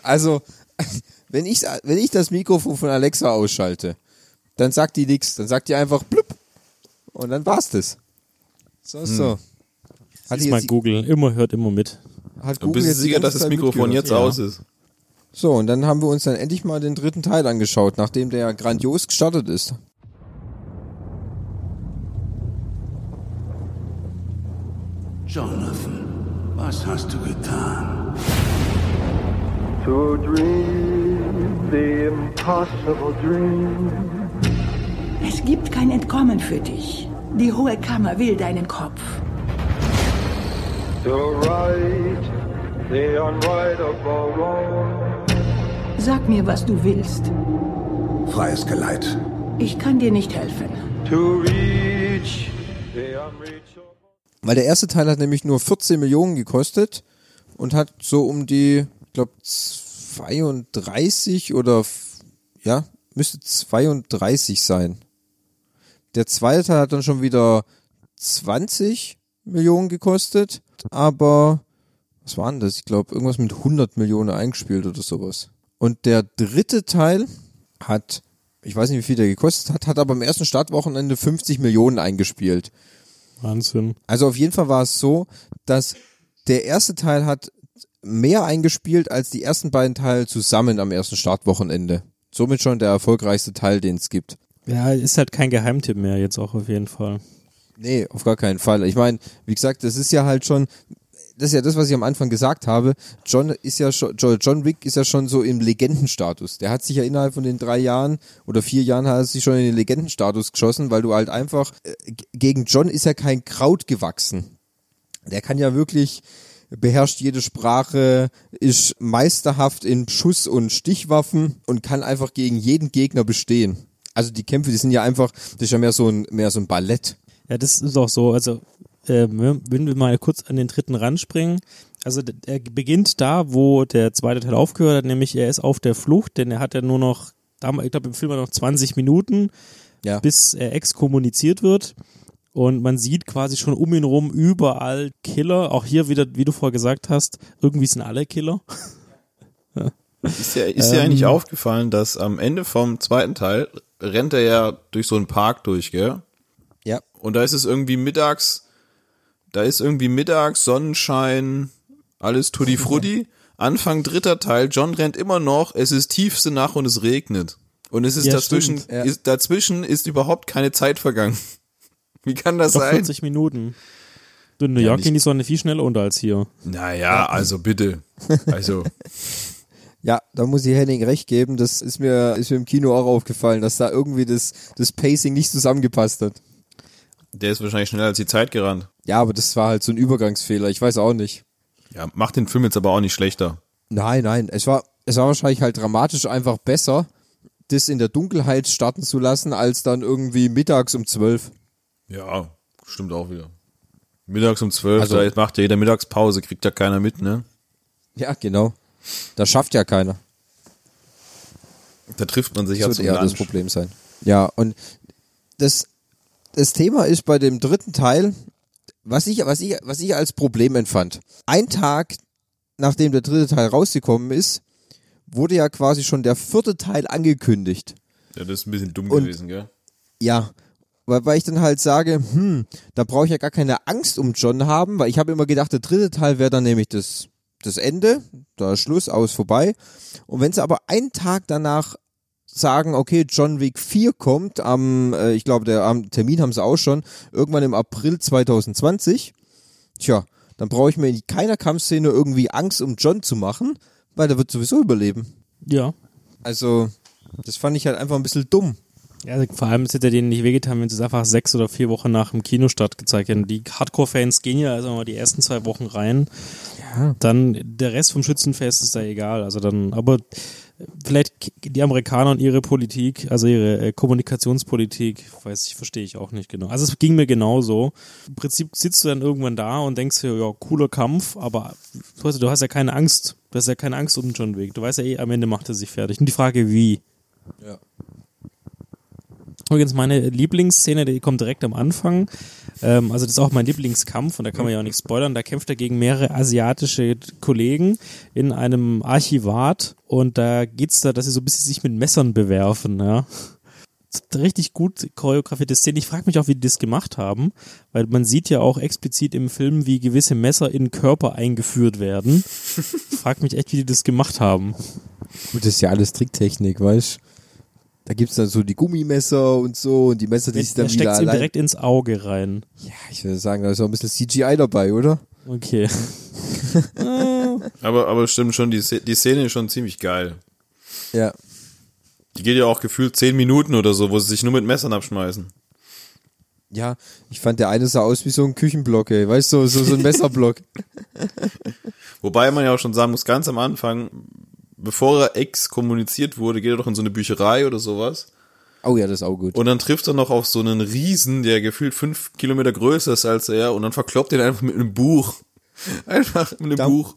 Speaker 1: Also, wenn ich, wenn ich das Mikrofon von Alexa ausschalte, dann sagt die nichts. Dann sagt die einfach blub. Und dann war's das. So, so. Hat,
Speaker 3: Ist
Speaker 1: die
Speaker 3: mal
Speaker 1: jetzt,
Speaker 3: Google, immer hört immer mit.
Speaker 1: hat
Speaker 2: Du
Speaker 1: Google
Speaker 2: bist
Speaker 1: jetzt
Speaker 2: sicher, dass das Mikrofon jetzt
Speaker 3: Ja.
Speaker 2: aus ist.
Speaker 1: So, und dann haben wir uns dann endlich mal den dritten Teil angeschaut, nachdem der grandios gestartet ist.
Speaker 4: Jonathan, was hast du getan?
Speaker 8: To dream the impossible dream.
Speaker 9: Es gibt kein Entkommen für dich. Die Hohe Kammer will deinen Kopf. Sag mir, was du willst.
Speaker 4: Freies Geleit.
Speaker 9: Ich kann dir nicht helfen.
Speaker 8: To reach the unreachable.
Speaker 1: Weil der erste Teil hat nämlich nur 14 Millionen gekostet und hat so um die, ich glaube, 32 oder, ja, müsste 32 sein. Der zweite Teil hat dann schon wieder 20 Millionen gekostet, aber was war denn das? Ich glaube, irgendwas mit 100 Millionen eingespielt oder sowas. Und der dritte Teil hat, ich weiß nicht, wie viel der gekostet hat, hat aber am ersten Startwochenende 50 Millionen eingespielt.
Speaker 3: Wahnsinn.
Speaker 1: Also auf jeden Fall war es so, dass der erste Teil hat mehr eingespielt als die ersten beiden Teile zusammen am ersten Startwochenende. Somit schon der erfolgreichste Teil, den es gibt.
Speaker 3: Ja, ist halt kein Geheimtipp mehr jetzt auch auf jeden Fall.
Speaker 1: Nee, auf gar keinen Fall. Ich meine, wie gesagt, das ist ja halt schon, das ist ja das, was ich am Anfang gesagt habe. John ist ja schon, Jo- John Wick ist ja schon so im Legendenstatus. Der hat sich ja innerhalb von den drei Jahren oder vier Jahren hat er sich schon in den Legendenstatus geschossen, weil du halt einfach, äh, gegen John ist ja kein Kraut gewachsen. Der kann ja wirklich, beherrscht jede Sprache, ist meisterhaft in Schuss- und Stichwaffen und kann einfach gegen jeden Gegner bestehen. Also die Kämpfe, die sind ja einfach, das ist ja mehr so ein, mehr so ein Ballett.
Speaker 3: Ja, das ist auch so. Also, äh, wenn wir mal kurz an den dritten ranspringen. Also, er beginnt da, wo der zweite Teil aufgehört hat, nämlich er ist auf der Flucht, denn er hat ja nur noch, damals- ich glaube, im Film hat noch 20 Minuten,
Speaker 1: Ja.
Speaker 3: bis er exkommuniziert wird. Und man sieht quasi schon um ihn rum überall Killer. Auch hier wieder, wie du vorher gesagt hast, irgendwie sind alle Killer.
Speaker 2: Ist ja, ist ja
Speaker 3: Ähm.
Speaker 2: eigentlich aufgefallen, dass am Ende vom zweiten Teil rennt er ja durch so einen Park durch, gell?
Speaker 1: Ja.
Speaker 2: Und da ist es irgendwie mittags, da ist irgendwie mittags, Sonnenschein, alles tutti frutti. Anfang dritter Teil, John rennt immer noch, es ist tiefste Nacht und es regnet. Und es ist
Speaker 3: Ja,
Speaker 2: dazwischen,
Speaker 3: stimmt, ja.
Speaker 2: ist, dazwischen ist überhaupt keine Zeit vergangen. Wie kann das
Speaker 3: Doch
Speaker 2: sein?
Speaker 3: 40 Minuten. Du, In New
Speaker 2: Ja,
Speaker 3: York
Speaker 2: nicht-
Speaker 3: ging die Sonne viel schneller unter als hier.
Speaker 2: Naja, also bitte. Also,
Speaker 1: Ja, da muss ich Henning recht geben. Das ist mir, ist mir im Kino auch aufgefallen, dass da irgendwie das, das Pacing nicht zusammengepasst hat.
Speaker 2: der ist wahrscheinlich schneller als die Zeit gerannt.
Speaker 1: Ja, aber das war halt so ein Übergangsfehler. Ich weiß auch nicht.
Speaker 2: Ja, macht den Film jetzt aber auch nicht schlechter.
Speaker 1: Nein, nein. Es war, es war wahrscheinlich halt dramatisch einfach besser, das in der Dunkelheit starten zu lassen, als dann irgendwie mittags um zwölf.
Speaker 2: Ja, stimmt auch wieder. Mittags um zwölf,
Speaker 1: Also-
Speaker 2: da macht ja jeder Mittagspause, kriegt ja keiner mit, ne?
Speaker 1: Ja, genau. Das schafft ja keiner.
Speaker 2: Da trifft man sich ja
Speaker 1: Das
Speaker 2: zum
Speaker 1: wird eher das. Problem sein. Ja, und das, das Thema ist bei dem dritten Teil, was ich, was ich, was ich als Problem empfand. Ein Tag, nachdem der dritte Teil rausgekommen ist, wurde ja quasi schon der vierte Teil angekündigt.
Speaker 2: Ja, das ist ein bisschen dumm
Speaker 1: Und-
Speaker 2: gewesen, gell?
Speaker 1: Ja, weil, weil ich dann halt sage, hm, da brauche ich ja gar keine Angst um John haben, weil ich habe immer gedacht, der dritte Teil wäre dann nämlich das, das Ende, da ist Schluss, aus, vorbei. Und wenn sie aber einen Tag danach sagen, okay, John Wick 4 kommt am, äh, ich glaube, der am Termin haben sie auch schon, irgendwann im April 2020, tja, dann brauche ich mir in keiner Kampfszene irgendwie Angst um John zu machen, weil der wird sowieso überleben.
Speaker 3: Ja.
Speaker 1: Also, das fand ich halt einfach ein bisschen dumm.
Speaker 3: Ja, also vor allem es hätte denen nicht wehgetan, wenn sie es einfach sechs oder vier Wochen nach dem Kinostart gezeigt hätten. Die Hardcore-Fans gehen ja also mal die ersten zwei Wochen rein. Dann der Rest vom Schützenfest ist da egal. Also dann, aber vielleicht die Amerikaner und ihre Politik, also ihre äh, Kommunikationspolitik, weiß ich, verstehe ich auch nicht genau. Also es ging mir genauso. Im Prinzip sitzt du dann irgendwann da und denkst dir, ja, cooler Kampf, aber du hast ja keine Angst. Du hast ja keine Angst um John Wick. Du weißt ja eh, am Ende macht er sich fertig. Und die Frage, wie?
Speaker 1: Ja.
Speaker 3: Übrigens, meine Lieblingsszene, die kommt direkt am Anfang. Ähm, also das ist auch mein Lieblingskampf und da kann man ja auch nicht spoilern. Da kämpft er gegen mehrere asiatische Kollegen in einem Archivat und da geht's da, dass sie so ein bisschen sich mit Messern bewerfen, ja. Richtig gut choreografierte Szene. Ich frage mich auch, wie die das gemacht haben, weil man sieht ja auch explizit im Film, wie gewisse Messer in Körper eingeführt werden. frag mich echt, wie die das gemacht haben.
Speaker 1: Gut, das ist ja alles Tricktechnik, weißt Da gibt's dann so die Gummimesser und so und die Messer, die sich dann wieder
Speaker 3: ihm
Speaker 1: allein...
Speaker 3: direkt ins Auge rein.
Speaker 1: Ja, ich würde sagen, da ist auch ein bisschen CGI dabei, oder?
Speaker 3: Okay.
Speaker 2: Aber, aber stimmt schon, die, die Szene ist schon ziemlich geil.
Speaker 1: Ja.
Speaker 2: Die geht ja auch gefühlt zehn Minuten oder so, wo sie sich nur mit Messern abschmeißen.
Speaker 1: Ja, ich fand der eine sah aus wie so ein Küchenblock, ey. Weißt du, so, so ein Messerblock.
Speaker 2: Wobei man ja auch schon sagen muss, ganz am Anfang, bevor er exkommuniziert wurde, geht er doch in so eine Bücherei oder sowas.
Speaker 1: Oh ja, das ist auch gut.
Speaker 2: Und dann trifft er noch auf so einen Riesen, der gefühlt fünf Kilometer größer ist als er und dann verkloppt er ihn einfach mit einem Buch. Einfach mit einem
Speaker 1: Da-
Speaker 2: Buch.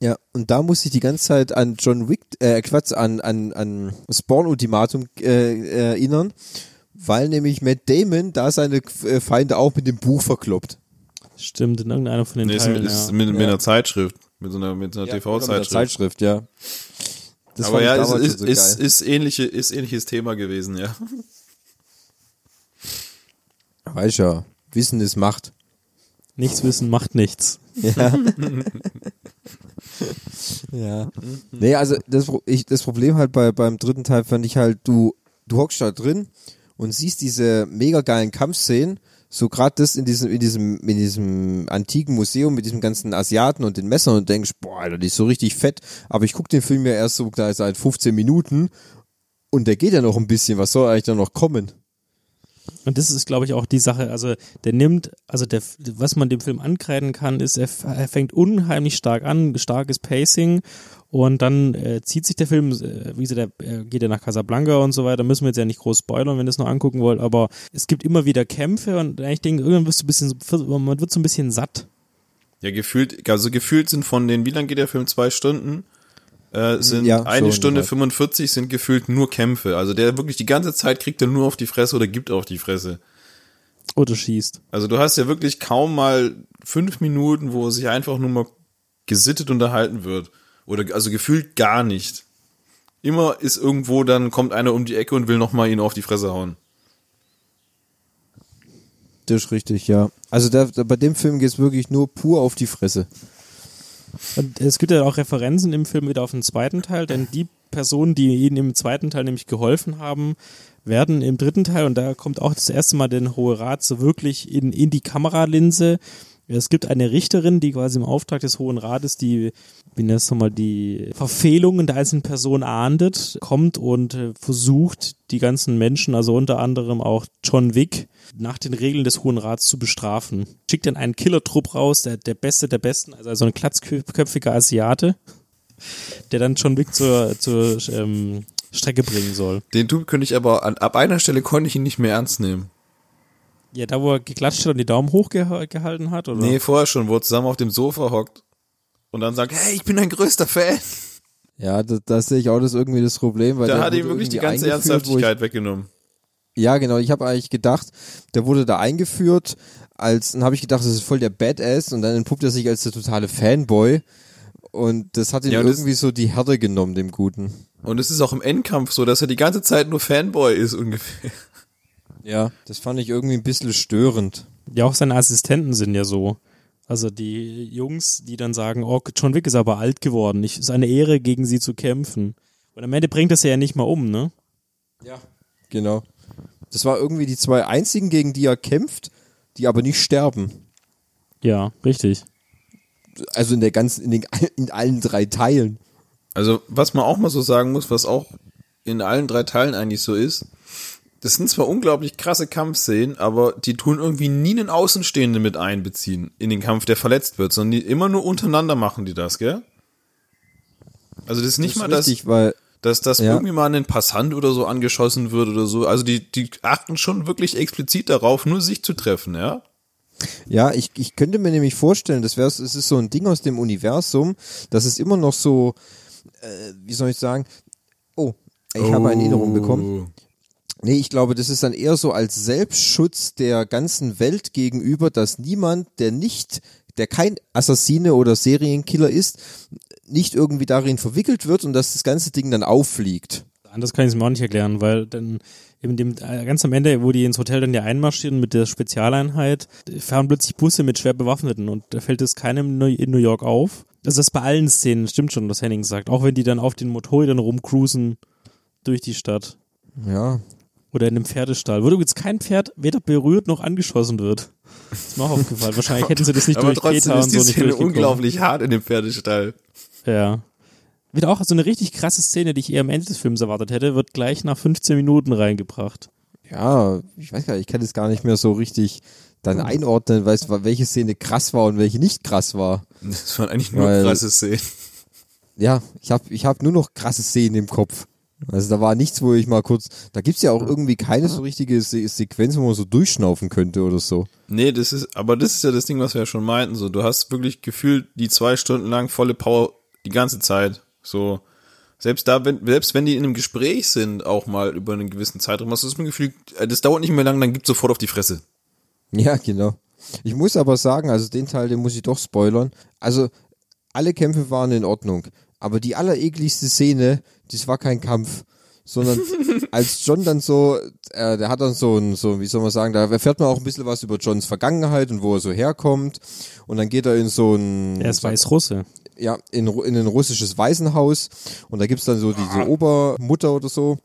Speaker 1: Ja, und da muss ich die ganze Zeit an John Wick, äh, Quatsch, an, an, an Spawn Ultimatum äh, erinnern, weil nämlich Matt Damon da seine äh, Feinde auch mit dem Buch verkloppt.
Speaker 3: Stimmt, in irgendeiner von den
Speaker 2: Nee, ist,
Speaker 3: Teilen.
Speaker 2: mit, ist
Speaker 3: ja.
Speaker 2: mit, mit
Speaker 1: Ja.
Speaker 2: einer Zeitschrift. Mit so einer, mit so einer
Speaker 1: der
Speaker 2: TV-Zeitschrift.
Speaker 1: Zeitschrift, ja. Das
Speaker 2: Aber ja, ist, ist,
Speaker 1: so
Speaker 2: ist, ist, ähnliche, ist ähnliches Thema gewesen, ja.
Speaker 1: Weiß ja, Wissen ist Macht.
Speaker 3: Nichts wissen macht nichts.
Speaker 1: Ja. ja. Nee, also das, ich, das Problem halt bei, beim dritten Teil fand ich halt, du, du hockst da drin und siehst diese mega geilen Kampfszenen, so gerade das in diesem, in diesem, in diesem antiken Museum mit diesem ganzen Asiaten und den Messern und denkst, boah, Alter, die ist so richtig fett. Aber ich guck den Film ja erst so da seit 15 Minuten und der geht ja noch ein bisschen. Was soll eigentlich da noch kommen?
Speaker 3: Und das ist, glaube ich, auch die Sache. Also, der nimmt, also der, was man dem Film ankreiden kann, ist, er, er fängt unheimlich stark an, starkes Pacing. Und dann äh, zieht sich der Film, äh, wie gesagt, der äh, geht ja nach Casablanca und so weiter. Müssen wir jetzt ja nicht groß spoilern, wenn ihr es noch angucken wollt. Aber es gibt immer wieder Kämpfe und ich denke, irgendwann wirst du ein bisschen, man wird so ein bisschen satt.
Speaker 2: Ja, gefühlt, also gefühlt sind von den, wie lang geht der Film? Zwei Stunden? Äh, sind
Speaker 1: Ja,
Speaker 2: eine Stunde
Speaker 1: ungefähr.
Speaker 2: 45 sind gefühlt nur Kämpfe. Also der wirklich die ganze Zeit kriegt er nur auf die Fresse oder gibt auf die Fresse.
Speaker 3: Oder schießt.
Speaker 2: Also du hast ja wirklich kaum mal fünf Minuten, wo sich einfach nur mal gesittet unterhalten wird. Oder also gefühlt gar nicht. Immer ist irgendwo, dann kommt einer um die Ecke und will nochmal ihn auf die Fresse hauen.
Speaker 1: Das ist richtig, ja. Also da, da, bei dem Film geht's wirklich nur pur auf die Fresse.
Speaker 3: Und es gibt ja auch Referenzen im Film wieder auf den zweiten Teil, denn die Personen, die ihnen im zweiten Teil nämlich geholfen haben, werden im dritten Teil, und da kommt auch das erste Mal den Hohe Rat so wirklich in, in die Kameralinse. Es gibt eine Richterin, die quasi im Auftrag des Hohen Rates die, wie nennt es nochmal, die Verfehlungen der einzelnen Person ahndet, kommt und äh, versucht, die ganzen Menschen, also unter anderem auch John Wick, nach den Regeln des Hohen Rats zu bestrafen. Schickt dann einen Killertrupp raus, der, der Beste der Besten, also so ein klatzköpfiger Asiate, der dann John Wick zur, zur ähm, Strecke bringen soll.
Speaker 2: Den Typ könnte ich aber, an, ab einer Stelle konnte ich ihn nicht mehr ernst nehmen.
Speaker 3: Ja, da wo er geklatscht hat und die Daumen hochgehalten hat, oder?
Speaker 2: Nee, vorher schon, wo er zusammen auf dem Sofa hockt und dann sagt, hey, ich bin dein größter Fan.
Speaker 1: Ja, da, da sehe ich auch das irgendwie das Problem, weil
Speaker 2: Da
Speaker 1: der
Speaker 2: hat ihm wirklich die ganze Ernsthaftigkeit weggenommen.
Speaker 1: Ja, genau. Ich habe eigentlich gedacht, der wurde da eingeführt, als dann habe ich gedacht, das ist voll der Badass und dann entpuppt er sich als der totale Fanboy und das hat ihm
Speaker 2: Ja, das-
Speaker 1: irgendwie so die Härte genommen, dem Guten.
Speaker 2: Und es ist auch im Endkampf so, dass er die ganze Zeit nur Fanboy ist ungefähr.
Speaker 1: Ja, das fand ich irgendwie ein bisschen störend.
Speaker 3: Ja, auch seine Assistenten sind ja so. Also die Jungs, die dann sagen, oh, John Wick ist aber alt geworden. Ich, ist eine Ehre, gegen sie zu kämpfen. Und am Ende bringt das ja nicht mal um, ne?
Speaker 1: Genau. Das war irgendwie die zwei einzigen, gegen die er kämpft, die aber nicht sterben.
Speaker 3: Ja, richtig.
Speaker 1: Also in der ganzen, in, den, in allen drei Teilen.
Speaker 2: Also, was man auch mal so sagen muss, was auch in allen drei Teilen eigentlich so ist, das sind zwar unglaublich krasse Kampfszenen, aber die tun irgendwie nie einen Außenstehenden mit einbeziehen in den Kampf, der verletzt wird, sondern die immer nur untereinander machen die das, gell? Also das ist nicht
Speaker 1: Das
Speaker 2: mal
Speaker 1: ist
Speaker 2: das,
Speaker 1: richtig, weil
Speaker 2: dass das
Speaker 1: Ja.
Speaker 2: irgendwie mal ein Passant oder so angeschossen wird oder so. Also die, die achten schon wirklich explizit darauf, nur sich zu treffen, ja?
Speaker 1: Ja, ich, ich könnte mir nämlich vorstellen, das wäre es ist so ein Ding aus dem Universum, dass es immer noch so, äh, wie soll ich sagen, oh, ich habe eine Erinnerung bekommen. Nee, ich glaube, das ist dann eher so als Selbstschutz der ganzen Welt gegenüber, dass niemand, der nicht, der kein Assassine oder Serienkiller ist, nicht irgendwie darin verwickelt wird und dass das ganze Ding dann auffliegt.
Speaker 3: Anders kann ich es mir auch nicht erklären, weil dann eben dem, äh, ganz am Ende, wo die ins Hotel dann ja einmarschieren mit der Spezialeinheit, fahren plötzlich Busse mit schwer Bewaffneten und da fällt es keinem in in New York auf. Das ist bei allen Szenen, stimmt schon, was Henning sagt. Auch wenn die dann auf den Motorrädern rumcruisen durch die Stadt.
Speaker 1: Ja,
Speaker 3: Oder in einem Pferdestall, wo jetzt kein Pferd weder berührt noch angeschossen wird. Das ist mir auch aufgefallen. Wahrscheinlich hätten sie das nicht
Speaker 2: Aber
Speaker 3: durch
Speaker 2: trotzdem ist
Speaker 3: und
Speaker 2: die
Speaker 3: so nicht
Speaker 2: Szene unglaublich hart in dem Pferdestall.
Speaker 3: Ja. Wieder auch so eine richtig krasse Szene, die ich eher am Ende des Films erwartet hätte, wird gleich nach 15 Minuten reingebracht.
Speaker 1: ja, ich weiß gar nicht, ich kann das gar nicht mehr so richtig dann einordnen, weiß, welche Szene krass war und welche nicht krass war.
Speaker 2: Das waren eigentlich nur
Speaker 1: Weil-
Speaker 2: krasse Szenen.
Speaker 1: Ja, ich habe ich hab nur noch krasse Szenen im Kopf. Also da war nichts, wo ich mal kurz, da gibt's ja auch irgendwie keine so richtige Se Sequenz, wo man so durchschnaufen könnte oder so.
Speaker 2: Nee, das ist, aber das ist ja das Ding, was wir ja schon meinten. So, du hast wirklich gefühlt die zwei Stunden lang volle Power die ganze Zeit. So, selbst da, wenn, selbst wenn die in einem Gespräch sind, auch mal über einen gewissen Zeitraum, hast du das Gefühl, äh, das dauert nicht mehr lang, dann gibt's sofort auf die Fresse.
Speaker 1: Ja, genau. Ich muss aber sagen, also den Teil, den muss ich doch spoilern. Also alle Kämpfe waren in Ordnung, aber die allerekligste Szene, das war kein Kampf, sondern als John dann so, äh, der hat dann so ein, so, wie soll man sagen, da erfährt man auch ein bisschen was über Johns Vergangenheit und wo er so herkommt und dann geht er in so ein,
Speaker 3: Er ist Weißrusse.
Speaker 1: ja, in, in ein russisches Waisenhaus und da gibt's dann so diese Obermutter oder so.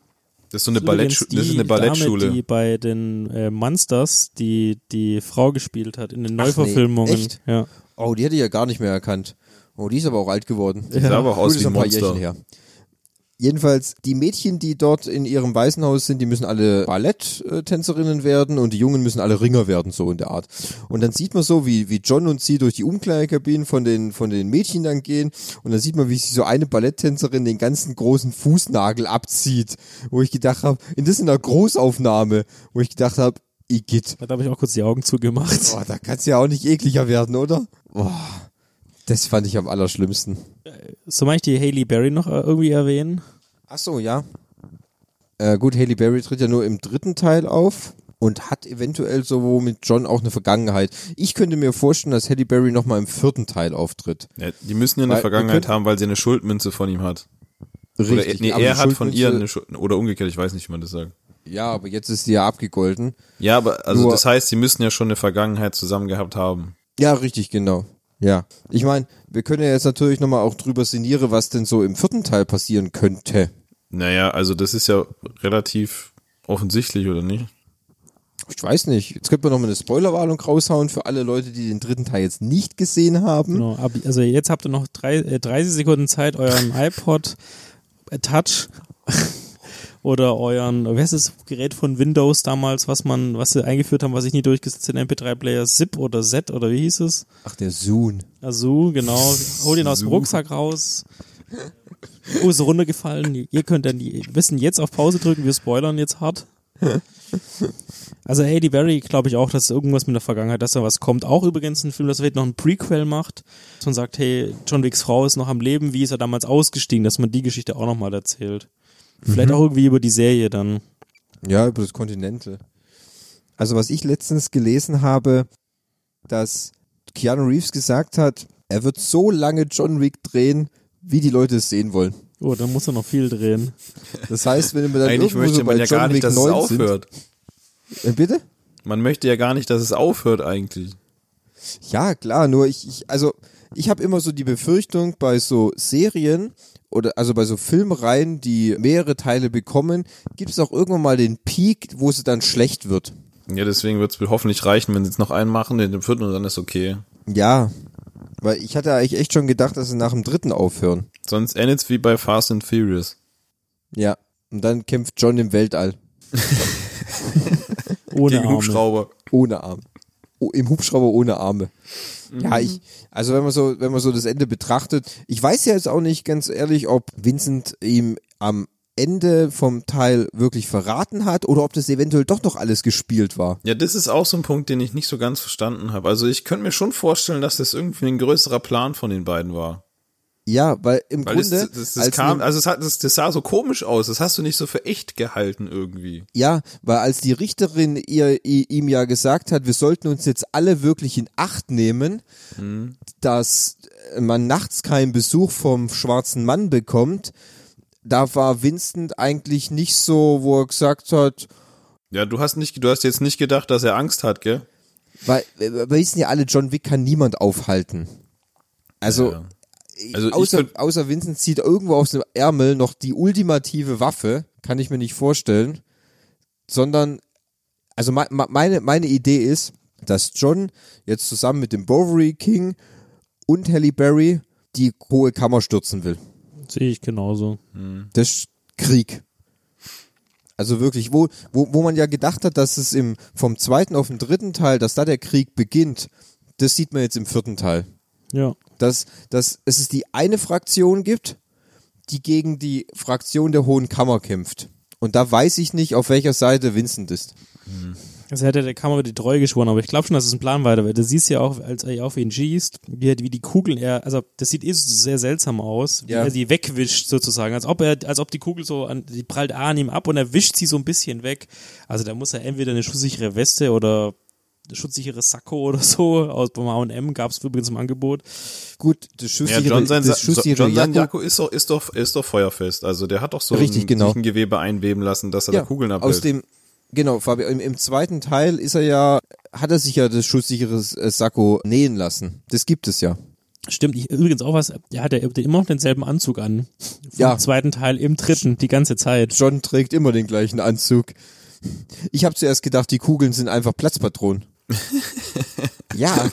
Speaker 2: Das ist so eine
Speaker 3: Übrigens
Speaker 2: Ballettschule. Das ist eine
Speaker 3: die
Speaker 2: Ballettschule.
Speaker 3: Dame, die bei den äh, Monsters die die Frau gespielt hat in den
Speaker 1: Ach nee,
Speaker 3: Neuverfilmungen.
Speaker 1: echt?
Speaker 3: Ja.
Speaker 1: Oh, die hätte ich ja gar nicht mehr erkannt. Oh, die ist aber auch alt geworden.
Speaker 2: Die sah aber auch aus
Speaker 1: Gut,
Speaker 2: wie ein
Speaker 1: ein paar
Speaker 2: Monster.
Speaker 1: Jährchen her. Jedenfalls, die Mädchen, die dort in ihrem Waisenhaus sind, die müssen alle Balletttänzerinnen werden und die Jungen müssen alle Ringer werden, so in der Art. Und dann sieht man so, wie, wie John und sie durch die Umkleidekabinen von den, von den Mädchen dann gehen und dann sieht man, wie sich so eine Balletttänzerin den ganzen großen Fußnagel abzieht, wo ich gedacht habe, in das in einer Großaufnahme, wo ich gedacht habe, Igitt.
Speaker 3: Da habe ich auch kurz die Augen zugemacht.
Speaker 1: Boah, da kann's ja auch nicht ekliger werden, oder? Boah, das fand ich am allerschlimmsten.
Speaker 3: So ich die Haley Berry noch äh, irgendwie erwähnen?
Speaker 1: Ach so, ja. Äh, gut, Haley Berry tritt ja nur im dritten Teil auf und hat eventuell so mit John auch eine Vergangenheit. Ich könnte mir vorstellen, dass Halle Berry nochmal im vierten Teil auftritt.
Speaker 2: Ja, die müssen ja eine
Speaker 1: Weil
Speaker 2: Vergangenheit
Speaker 1: können-
Speaker 2: haben, weil sie eine Schuldmünze von ihm hat.
Speaker 1: Richtig.
Speaker 2: Oder, nee,
Speaker 1: aber
Speaker 2: er hat von ihr eine Schuld, oder umgekehrt, ich weiß nicht, wie man das sagt.
Speaker 1: Ja, aber jetzt ist die ja abgegolten.
Speaker 2: Ja, aber also
Speaker 1: Nur-
Speaker 2: das heißt, sie müssen ja schon eine Vergangenheit zusammen gehabt haben.
Speaker 1: Ja, richtig, genau. Ja. Ich meine, wir können ja jetzt natürlich nochmal auch drüber sinnieren, was denn so im vierten Teil passieren könnte.
Speaker 2: Naja, also das ist ja relativ offensichtlich, oder nicht?
Speaker 1: Ich weiß nicht. Jetzt könnte man nochmal eine Spoilerwarnung raushauen für alle Leute, die den dritten Teil jetzt nicht gesehen haben.
Speaker 3: Genau, ab, also jetzt habt ihr noch drei, äh, 30 Sekunden Zeit, euren iPod äh, Touch oder euren, wie heißt das Gerät von Windows damals, was man, was sie eingeführt haben, was ich nie durchgesetzt den MP3-Player ZIP oder Z oder wie hieß es?
Speaker 1: Ach, der Zoom.
Speaker 3: Azu, genau. Hol den aus dem. Rucksack raus. Oh, ist runtergefallen. Ihr könnt dann die wissen jetzt auf Pause drücken, wir spoilern jetzt hart. Also Hailey Berry glaube ich auch, dass irgendwas mit der Vergangenheit, dass da was kommt. Auch übrigens ein Film, das vielleicht noch ein Prequel macht, dass man sagt, hey, John Wicks Frau ist noch am Leben, wie ist er damals ausgestiegen, dass man die Geschichte auch nochmal erzählt. Vielleicht auch irgendwie über die Serie dann.
Speaker 1: Ja, über das Kontinente. Also was ich letztens gelesen habe, dass Keanu Reeves gesagt hat, er wird so lange John Wick drehen, wie die Leute es sehen wollen.
Speaker 3: Oh, dann muss er noch viel drehen.
Speaker 1: Das heißt, wenn wir dann
Speaker 2: Eigentlich
Speaker 1: irgendwo
Speaker 2: möchte
Speaker 1: so bei
Speaker 2: man ja
Speaker 1: John
Speaker 2: gar nicht,
Speaker 1: Wick
Speaker 2: dass es
Speaker 1: 9
Speaker 2: aufhört.
Speaker 1: Sind, äh, bitte?
Speaker 2: Man möchte ja gar nicht, dass es aufhört eigentlich.
Speaker 1: Ja, klar, nur ich, ich also ich habe immer so die Befürchtung bei so Serien oder also bei so Filmreihen, die mehrere Teile bekommen, gibt es auch irgendwann mal den Peak, wo es dann schlecht wird.
Speaker 2: Ja, deswegen wird es hoffentlich reichen, wenn sie jetzt noch einen machen, den vierten und dann ist okay.
Speaker 1: Ja, weil ich hatte eigentlich echt schon gedacht, dass sie nach dem dritten aufhören.
Speaker 2: Sonst endet's wie bei Fast and Furious.
Speaker 1: Ja, und dann kämpft John im Weltall
Speaker 3: Ohne
Speaker 2: Gegen
Speaker 3: Arme.
Speaker 2: Hubschrauber.
Speaker 1: ohne Arm. Im Hubschrauber ohne Arme. Ja, ich, also wenn man so, wenn man so das Ende betrachtet, ich weiß ja jetzt auch nicht ganz ehrlich, ob Vincent ihm am Ende vom Teil wirklich verraten hat oder ob das eventuell doch noch alles gespielt war.
Speaker 2: Ja, das ist auch so ein Punkt, den ich nicht so ganz verstanden habe. Also ich könnte mir schon vorstellen, dass das irgendwie ein größerer Plan von den beiden war.
Speaker 1: Ja, weil im
Speaker 2: Weil
Speaker 1: Grunde,
Speaker 2: das, das, das kam, also es hat, das, das sah so komisch aus. Das hast du nicht so für echt gehalten irgendwie.
Speaker 1: ja, weil als die Richterin ihr, ihm ja gesagt hat, wir sollten uns jetzt alle wirklich in Acht nehmen, dass man nachts keinen Besuch vom schwarzen Mann bekommt, da war Vincent eigentlich nicht so, wo er gesagt hat,
Speaker 2: Ja, du hast nicht, du hast jetzt nicht gedacht, dass er Angst hat, gell?
Speaker 1: weil wir wissen ja alle, John Wick kann niemand aufhalten. Also,
Speaker 2: Ja. Also
Speaker 1: außer,
Speaker 2: könnt-
Speaker 1: außer Vincent zieht irgendwo aus dem Ärmel noch die ultimative Waffe, kann ich mir nicht vorstellen, sondern, also me- me- meine, meine Idee ist, dass John jetzt zusammen mit dem Bovary King und Halle Berry die hohe Kammer stürzen will.
Speaker 3: Sehe ich genauso.
Speaker 1: Das ist Krieg. Also wirklich, wo, wo, wo man ja gedacht hat, dass es im, vom zweiten auf den dritten Teil, dass da der Krieg beginnt, das sieht man jetzt im vierten Teil.
Speaker 3: Ja.
Speaker 1: Dass, dass es die eine Fraktion gibt, die gegen die Fraktion der Hohen Kammer kämpft. Und da weiß ich nicht, auf welcher Seite Vincent ist.
Speaker 3: Also hätte der Kamera die Treue geschworen, aber ich glaube schon, dass es ein Plan weiter wird. Du siehst ja auch, als er auf ihn schießt, wie, wie die Kugeln er, also das sieht eh sehr seltsam aus, wie
Speaker 1: Ja.
Speaker 3: er sie wegwischt sozusagen, als ob er, als ob die Kugel so an, die prallt an ihm ab und er wischt sie so ein bisschen weg. Also da muss er entweder eine schusssichere Weste oder schutzsicheres Sakko oder so, aus beim H&M gab es übrigens im Angebot.
Speaker 1: Gut, das
Speaker 2: Ja,
Speaker 1: schusssichere,
Speaker 2: John sein,
Speaker 1: das
Speaker 2: John
Speaker 1: schusssichere
Speaker 2: sein
Speaker 1: Jakko
Speaker 2: ist doch, ist doch, ist doch feuerfest. Also der hat doch so
Speaker 1: Richtig,
Speaker 2: ein,
Speaker 1: genau.
Speaker 2: Gewebe einweben lassen, dass er da Kugeln abhält.
Speaker 1: aus dem, genau, Fabi, im, im zweiten Teil ist er ja, hat er sich ja das schusssichere äh, Sakko nähen lassen. Das gibt es ja.
Speaker 3: Stimmt, ich, übrigens auch was, er hat ja immer noch denselben Anzug an. Vom
Speaker 1: Ja.
Speaker 3: zweiten Teil im dritten, die ganze Zeit.
Speaker 1: John trägt immer den gleichen Anzug. Ich habe zuerst gedacht, die Kugeln sind einfach Platzpatronen. ja,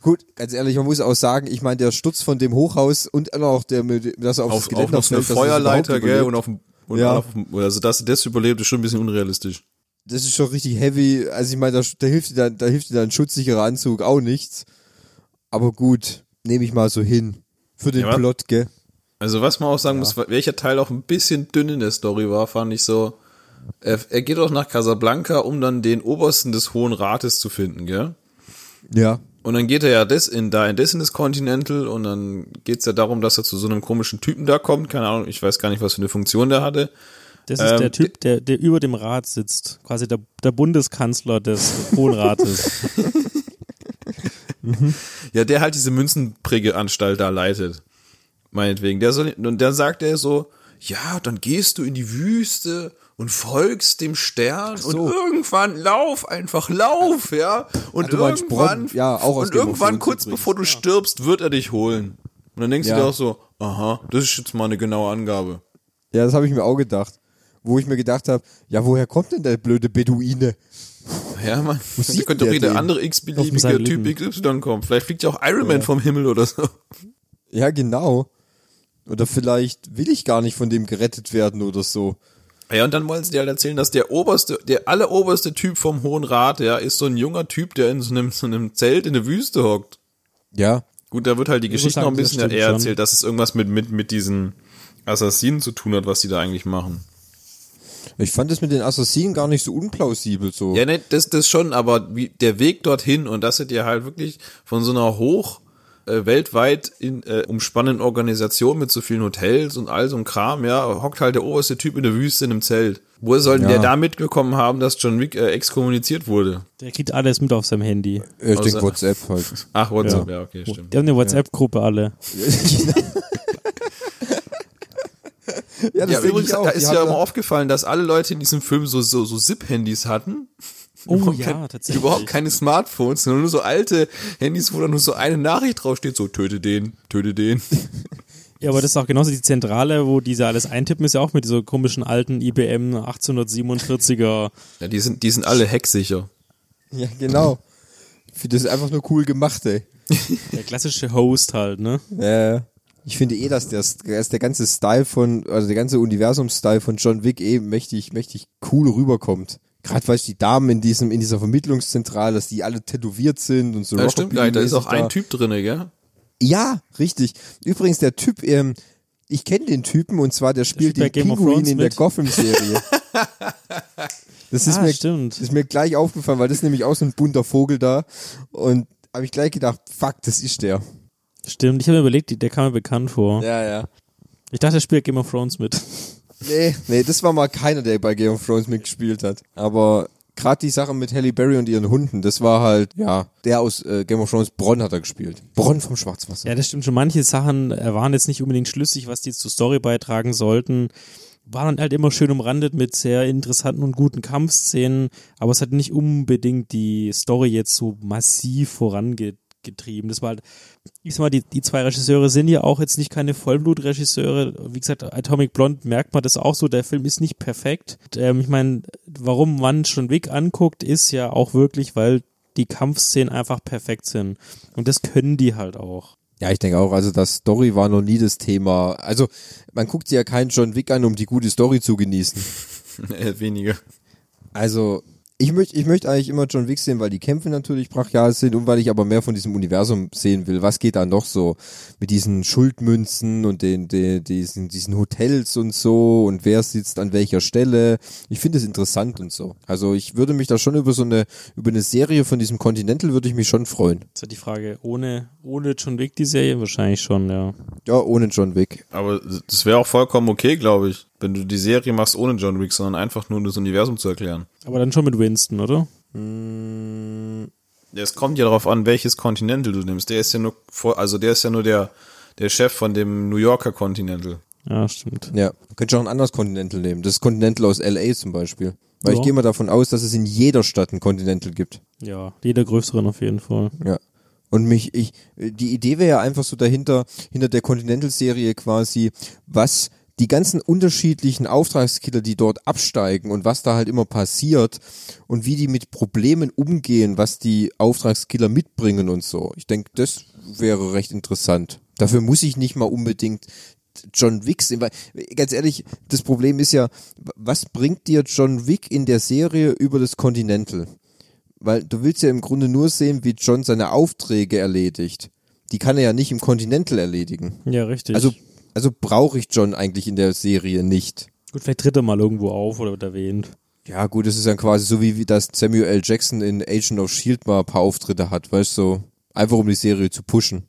Speaker 1: Gut, ganz ehrlich, man muss auch sagen, ich meine, der Sturz von dem Hochhaus und auch der, dass er aufs
Speaker 2: Auf, auf noch so eine
Speaker 1: er
Speaker 2: Feuerleiter, gell, und auf dem, und
Speaker 1: Ja.
Speaker 2: auf dem, also dass er das überlebt, ist schon ein bisschen unrealistisch.
Speaker 1: das ist schon richtig heavy. Also ich meine, da, da hilft dir dann, da hilft dir dann ein schutzsicherer Anzug auch nichts. Aber gut, nehme ich mal so hin. Für den
Speaker 2: Ja,
Speaker 1: Plot, gell?
Speaker 2: Also was man auch sagen muss, welcher Teil auch ein bisschen dünn in der Story war, fand ich so. Er, er geht auch nach Casablanca, um dann den Obersten des Hohen Rates zu finden, gell?
Speaker 1: Ja.
Speaker 2: Und dann geht er ja das in, da in das in das Continental und dann geht's ja darum, dass er zu so einem komischen Typen da kommt. Keine Ahnung, ich weiß gar nicht, was für eine Funktion der hatte.
Speaker 3: Das ist
Speaker 2: Ähm,
Speaker 3: der Typ, der, der über dem Rat sitzt. Quasi der, der Bundeskanzler des Hohen Rates.
Speaker 2: Ja, der halt diese Münzenprägeanstalt da leitet. Meinetwegen. Der soll, und dann sagt er so, ja, dann gehst du in die Wüste und folgst dem Stern und irgendwann lauf, einfach lauf, ja. Und
Speaker 1: meinst
Speaker 2: irgendwann,
Speaker 1: Bronn? Ja, auch aus
Speaker 2: und irgendwann kurz
Speaker 1: übrigens.
Speaker 2: bevor du stirbst, wird er dich holen. Und dann denkst
Speaker 1: Ja.
Speaker 2: du dir auch so, aha, das ist jetzt mal eine genaue Angabe.
Speaker 1: Ja, das habe ich mir auch gedacht. Wo ich mir gedacht habe, ja, woher kommt denn der blöde Beduine?
Speaker 2: Ja, man, da könnte
Speaker 1: der
Speaker 2: jeder andere x-beliebige. Typ XY kommen. Vielleicht fliegt ja auch Iron Man vom Himmel oder so.
Speaker 1: Ja, genau. Oder vielleicht will ich gar nicht von dem gerettet werden oder so.
Speaker 2: Ja, und dann wollen sie dir halt erzählen, dass der oberste, der alleroberste Typ vom Hohen Rat, ja, ist so ein junger Typ, der in so einem, so einem Zelt in der Wüste hockt.
Speaker 1: Ja.
Speaker 2: Gut, da wird halt die
Speaker 3: Ich
Speaker 2: Geschichte noch ein bisschen
Speaker 3: stimmt
Speaker 2: eher
Speaker 3: schon.
Speaker 2: erzählt, dass es irgendwas mit, mit, mit diesen Assassinen zu tun hat, was die da eigentlich machen.
Speaker 1: Ich fand das mit den Assassinen gar nicht so unplausibel so.
Speaker 2: Ja, ne, das, das schon, aber wie, der Weg dorthin und dass sie dir halt wirklich von so einer hoch äh, weltweit in, äh, umspannenden Organisation mit so vielen Hotels und all so ein Kram, ja, hockt halt der oberste Typ in der Wüste in einem Zelt. Woher soll denn
Speaker 1: Ja.
Speaker 2: der da mitbekommen haben, dass John Wick äh, exkommuniziert wurde?
Speaker 3: Der kriegt alles mit auf seinem Handy.
Speaker 1: ich denke WhatsApp halt.
Speaker 2: Ach, WhatsApp, ja, okay, stimmt.
Speaker 3: Die haben eine WhatsApp-Gruppe alle.
Speaker 1: ja,
Speaker 2: Ja,
Speaker 1: denk
Speaker 2: übrigens,
Speaker 1: ich auch.
Speaker 2: da ist ja immer aufgefallen, dass alle Leute in diesem Film so, so, so Zip-Handys hatten.
Speaker 3: Oh
Speaker 2: Überhaupt
Speaker 3: ja,
Speaker 2: kein-
Speaker 3: tatsächlich.
Speaker 2: Überhaupt keine Smartphones, sondern nur so alte Handys, wo dann nur so eine Nachricht draufsteht, so töte den, töte den.
Speaker 3: Ja, aber das ist auch genauso die Zentrale, wo diese alles eintippen, ist ja auch mit dieser komischen alten IBM 1847er.
Speaker 2: Ja, die sind, die sind alle hacksicher.
Speaker 1: Ja, genau. Ich finde das einfach nur cool gemacht, ey.
Speaker 3: Der klassische Host halt, ne?
Speaker 1: Ja. Ich finde eh, dass der, dass der ganze Style von, also der ganze Universum-Style von John Wick eh mächtig, mächtig cool rüberkommt. Gerade weil die Damen in diesem, in dieser Vermittlungszentrale, dass die alle tätowiert sind und so.
Speaker 2: Ja, stimmt da ist auch
Speaker 1: Rockabilly-mäßig
Speaker 2: ein Typ drinne, gell?
Speaker 1: Ja, richtig. Übrigens, der Typ, ähm, ich kenne den Typen und zwar der spielt
Speaker 3: spielt bei
Speaker 1: den
Speaker 3: Game of
Speaker 1: Pinguin
Speaker 3: Thrones
Speaker 1: in der. Gotham-Serie. Das ist
Speaker 3: Ah,
Speaker 1: mir,
Speaker 3: stimmt.
Speaker 1: ist mir gleich aufgefallen, weil das ist nämlich auch so ein bunter Vogel da. Und habe ich gleich gedacht, fuck, das ist der.
Speaker 3: Stimmt, ich habe mir überlegt, der kam mir bekannt vor.
Speaker 1: Ja, ja.
Speaker 3: Ich dachte, er spielt Game of Thrones mit.
Speaker 1: Nee, nee, das war mal keiner, der bei Game of Thrones mitgespielt hat. Aber gerade die Sache mit Halle Berry und ihren Hunden, das war halt, ja, der aus äh, Game of Thrones, Bronn hat er gespielt. Bronn vom Schwarzwasser.
Speaker 3: Ja, das stimmt schon. Manche Sachen äh, waren jetzt nicht unbedingt schlüssig, was die zur Story beitragen sollten. Waren halt immer schön umrandet mit sehr interessanten und guten Kampfszenen, aber es hat nicht unbedingt die Story jetzt so massiv vorangetrieben. Das war halt, ich sag mal, die, die zwei Regisseure sind ja auch jetzt nicht keine Vollblutregisseure. Wie gesagt, Atomic Blonde merkt man das auch so, der Film ist nicht perfekt. Ähm, ich meine, warum man schon Wick anguckt, ist ja auch wirklich, weil die Kampfszenen einfach perfekt sind. Und das können die halt auch.
Speaker 1: Ja, ich denke auch, also das Story war noch nie das Thema. Also, man guckt sich ja keinen John Wick an, um die gute Story zu genießen.
Speaker 2: Äh, weniger.
Speaker 1: Also, ich möchte ich möchte eigentlich immer John Wick sehen, weil die Kämpfe natürlich brachial sind und weil ich aber mehr von diesem Universum sehen will. Was geht da noch so mit diesen Schuldmünzen und den, den diesen, diesen Hotels und so und wer sitzt an welcher Stelle? Ich finde es interessant und so. Also ich würde mich da schon über so eine über eine Serie von diesem Continental würde ich mich schon freuen.
Speaker 3: Das ist ja die Frage, ohne, ohne John Wick die Serie wahrscheinlich schon, ja.
Speaker 1: Ja, ohne John Wick.
Speaker 2: Aber das wäre auch vollkommen okay, glaube ich, wenn du die Serie machst ohne John Wick, sondern einfach nur um das Universum zu erklären.
Speaker 3: Aber dann schon mit Winston, oder?
Speaker 2: Ja, Es kommt ja darauf an, welches Continental du nimmst. Der ist ja nur, vor- also der ist ja nur der, der Chef von dem New Yorker Continental.
Speaker 3: Ja, stimmt.
Speaker 1: Ja, könnt ihr auch ein anderes Continental nehmen. Das Continental aus LA zum Beispiel. Weil
Speaker 3: Ja.
Speaker 1: ich gehe mal davon aus, dass es in jeder Stadt ein Continental gibt.
Speaker 3: Ja, jeder größeren auf jeden Fall.
Speaker 1: Ja. Und mich, ich, die Idee wäre ja einfach so dahinter, hinter der Continental-Serie quasi, was die ganzen unterschiedlichen Auftragskiller, die dort absteigen und was da halt immer passiert und wie die mit Problemen umgehen, was die Auftragskiller mitbringen und so. Ich denke, das wäre recht interessant. Dafür muss ich nicht mal unbedingt John Wick sehen, weil ganz ehrlich, das Problem ist ja, was bringt dir John Wick in der Serie über das Continental? Weil du willst ja im Grunde nur sehen, wie John seine Aufträge erledigt. Die kann er ja nicht im Continental erledigen.
Speaker 3: Ja, richtig.
Speaker 1: Also, also brauche ich John eigentlich in der Serie nicht.
Speaker 3: Gut, vielleicht tritt er mal irgendwo auf oder wird erwähnt.
Speaker 1: Ja, gut, es ist dann quasi so wie, wie das Samuel L. Jackson in Agent of Shield mal ein paar Auftritte hat, weißt du, so einfach um die Serie zu pushen.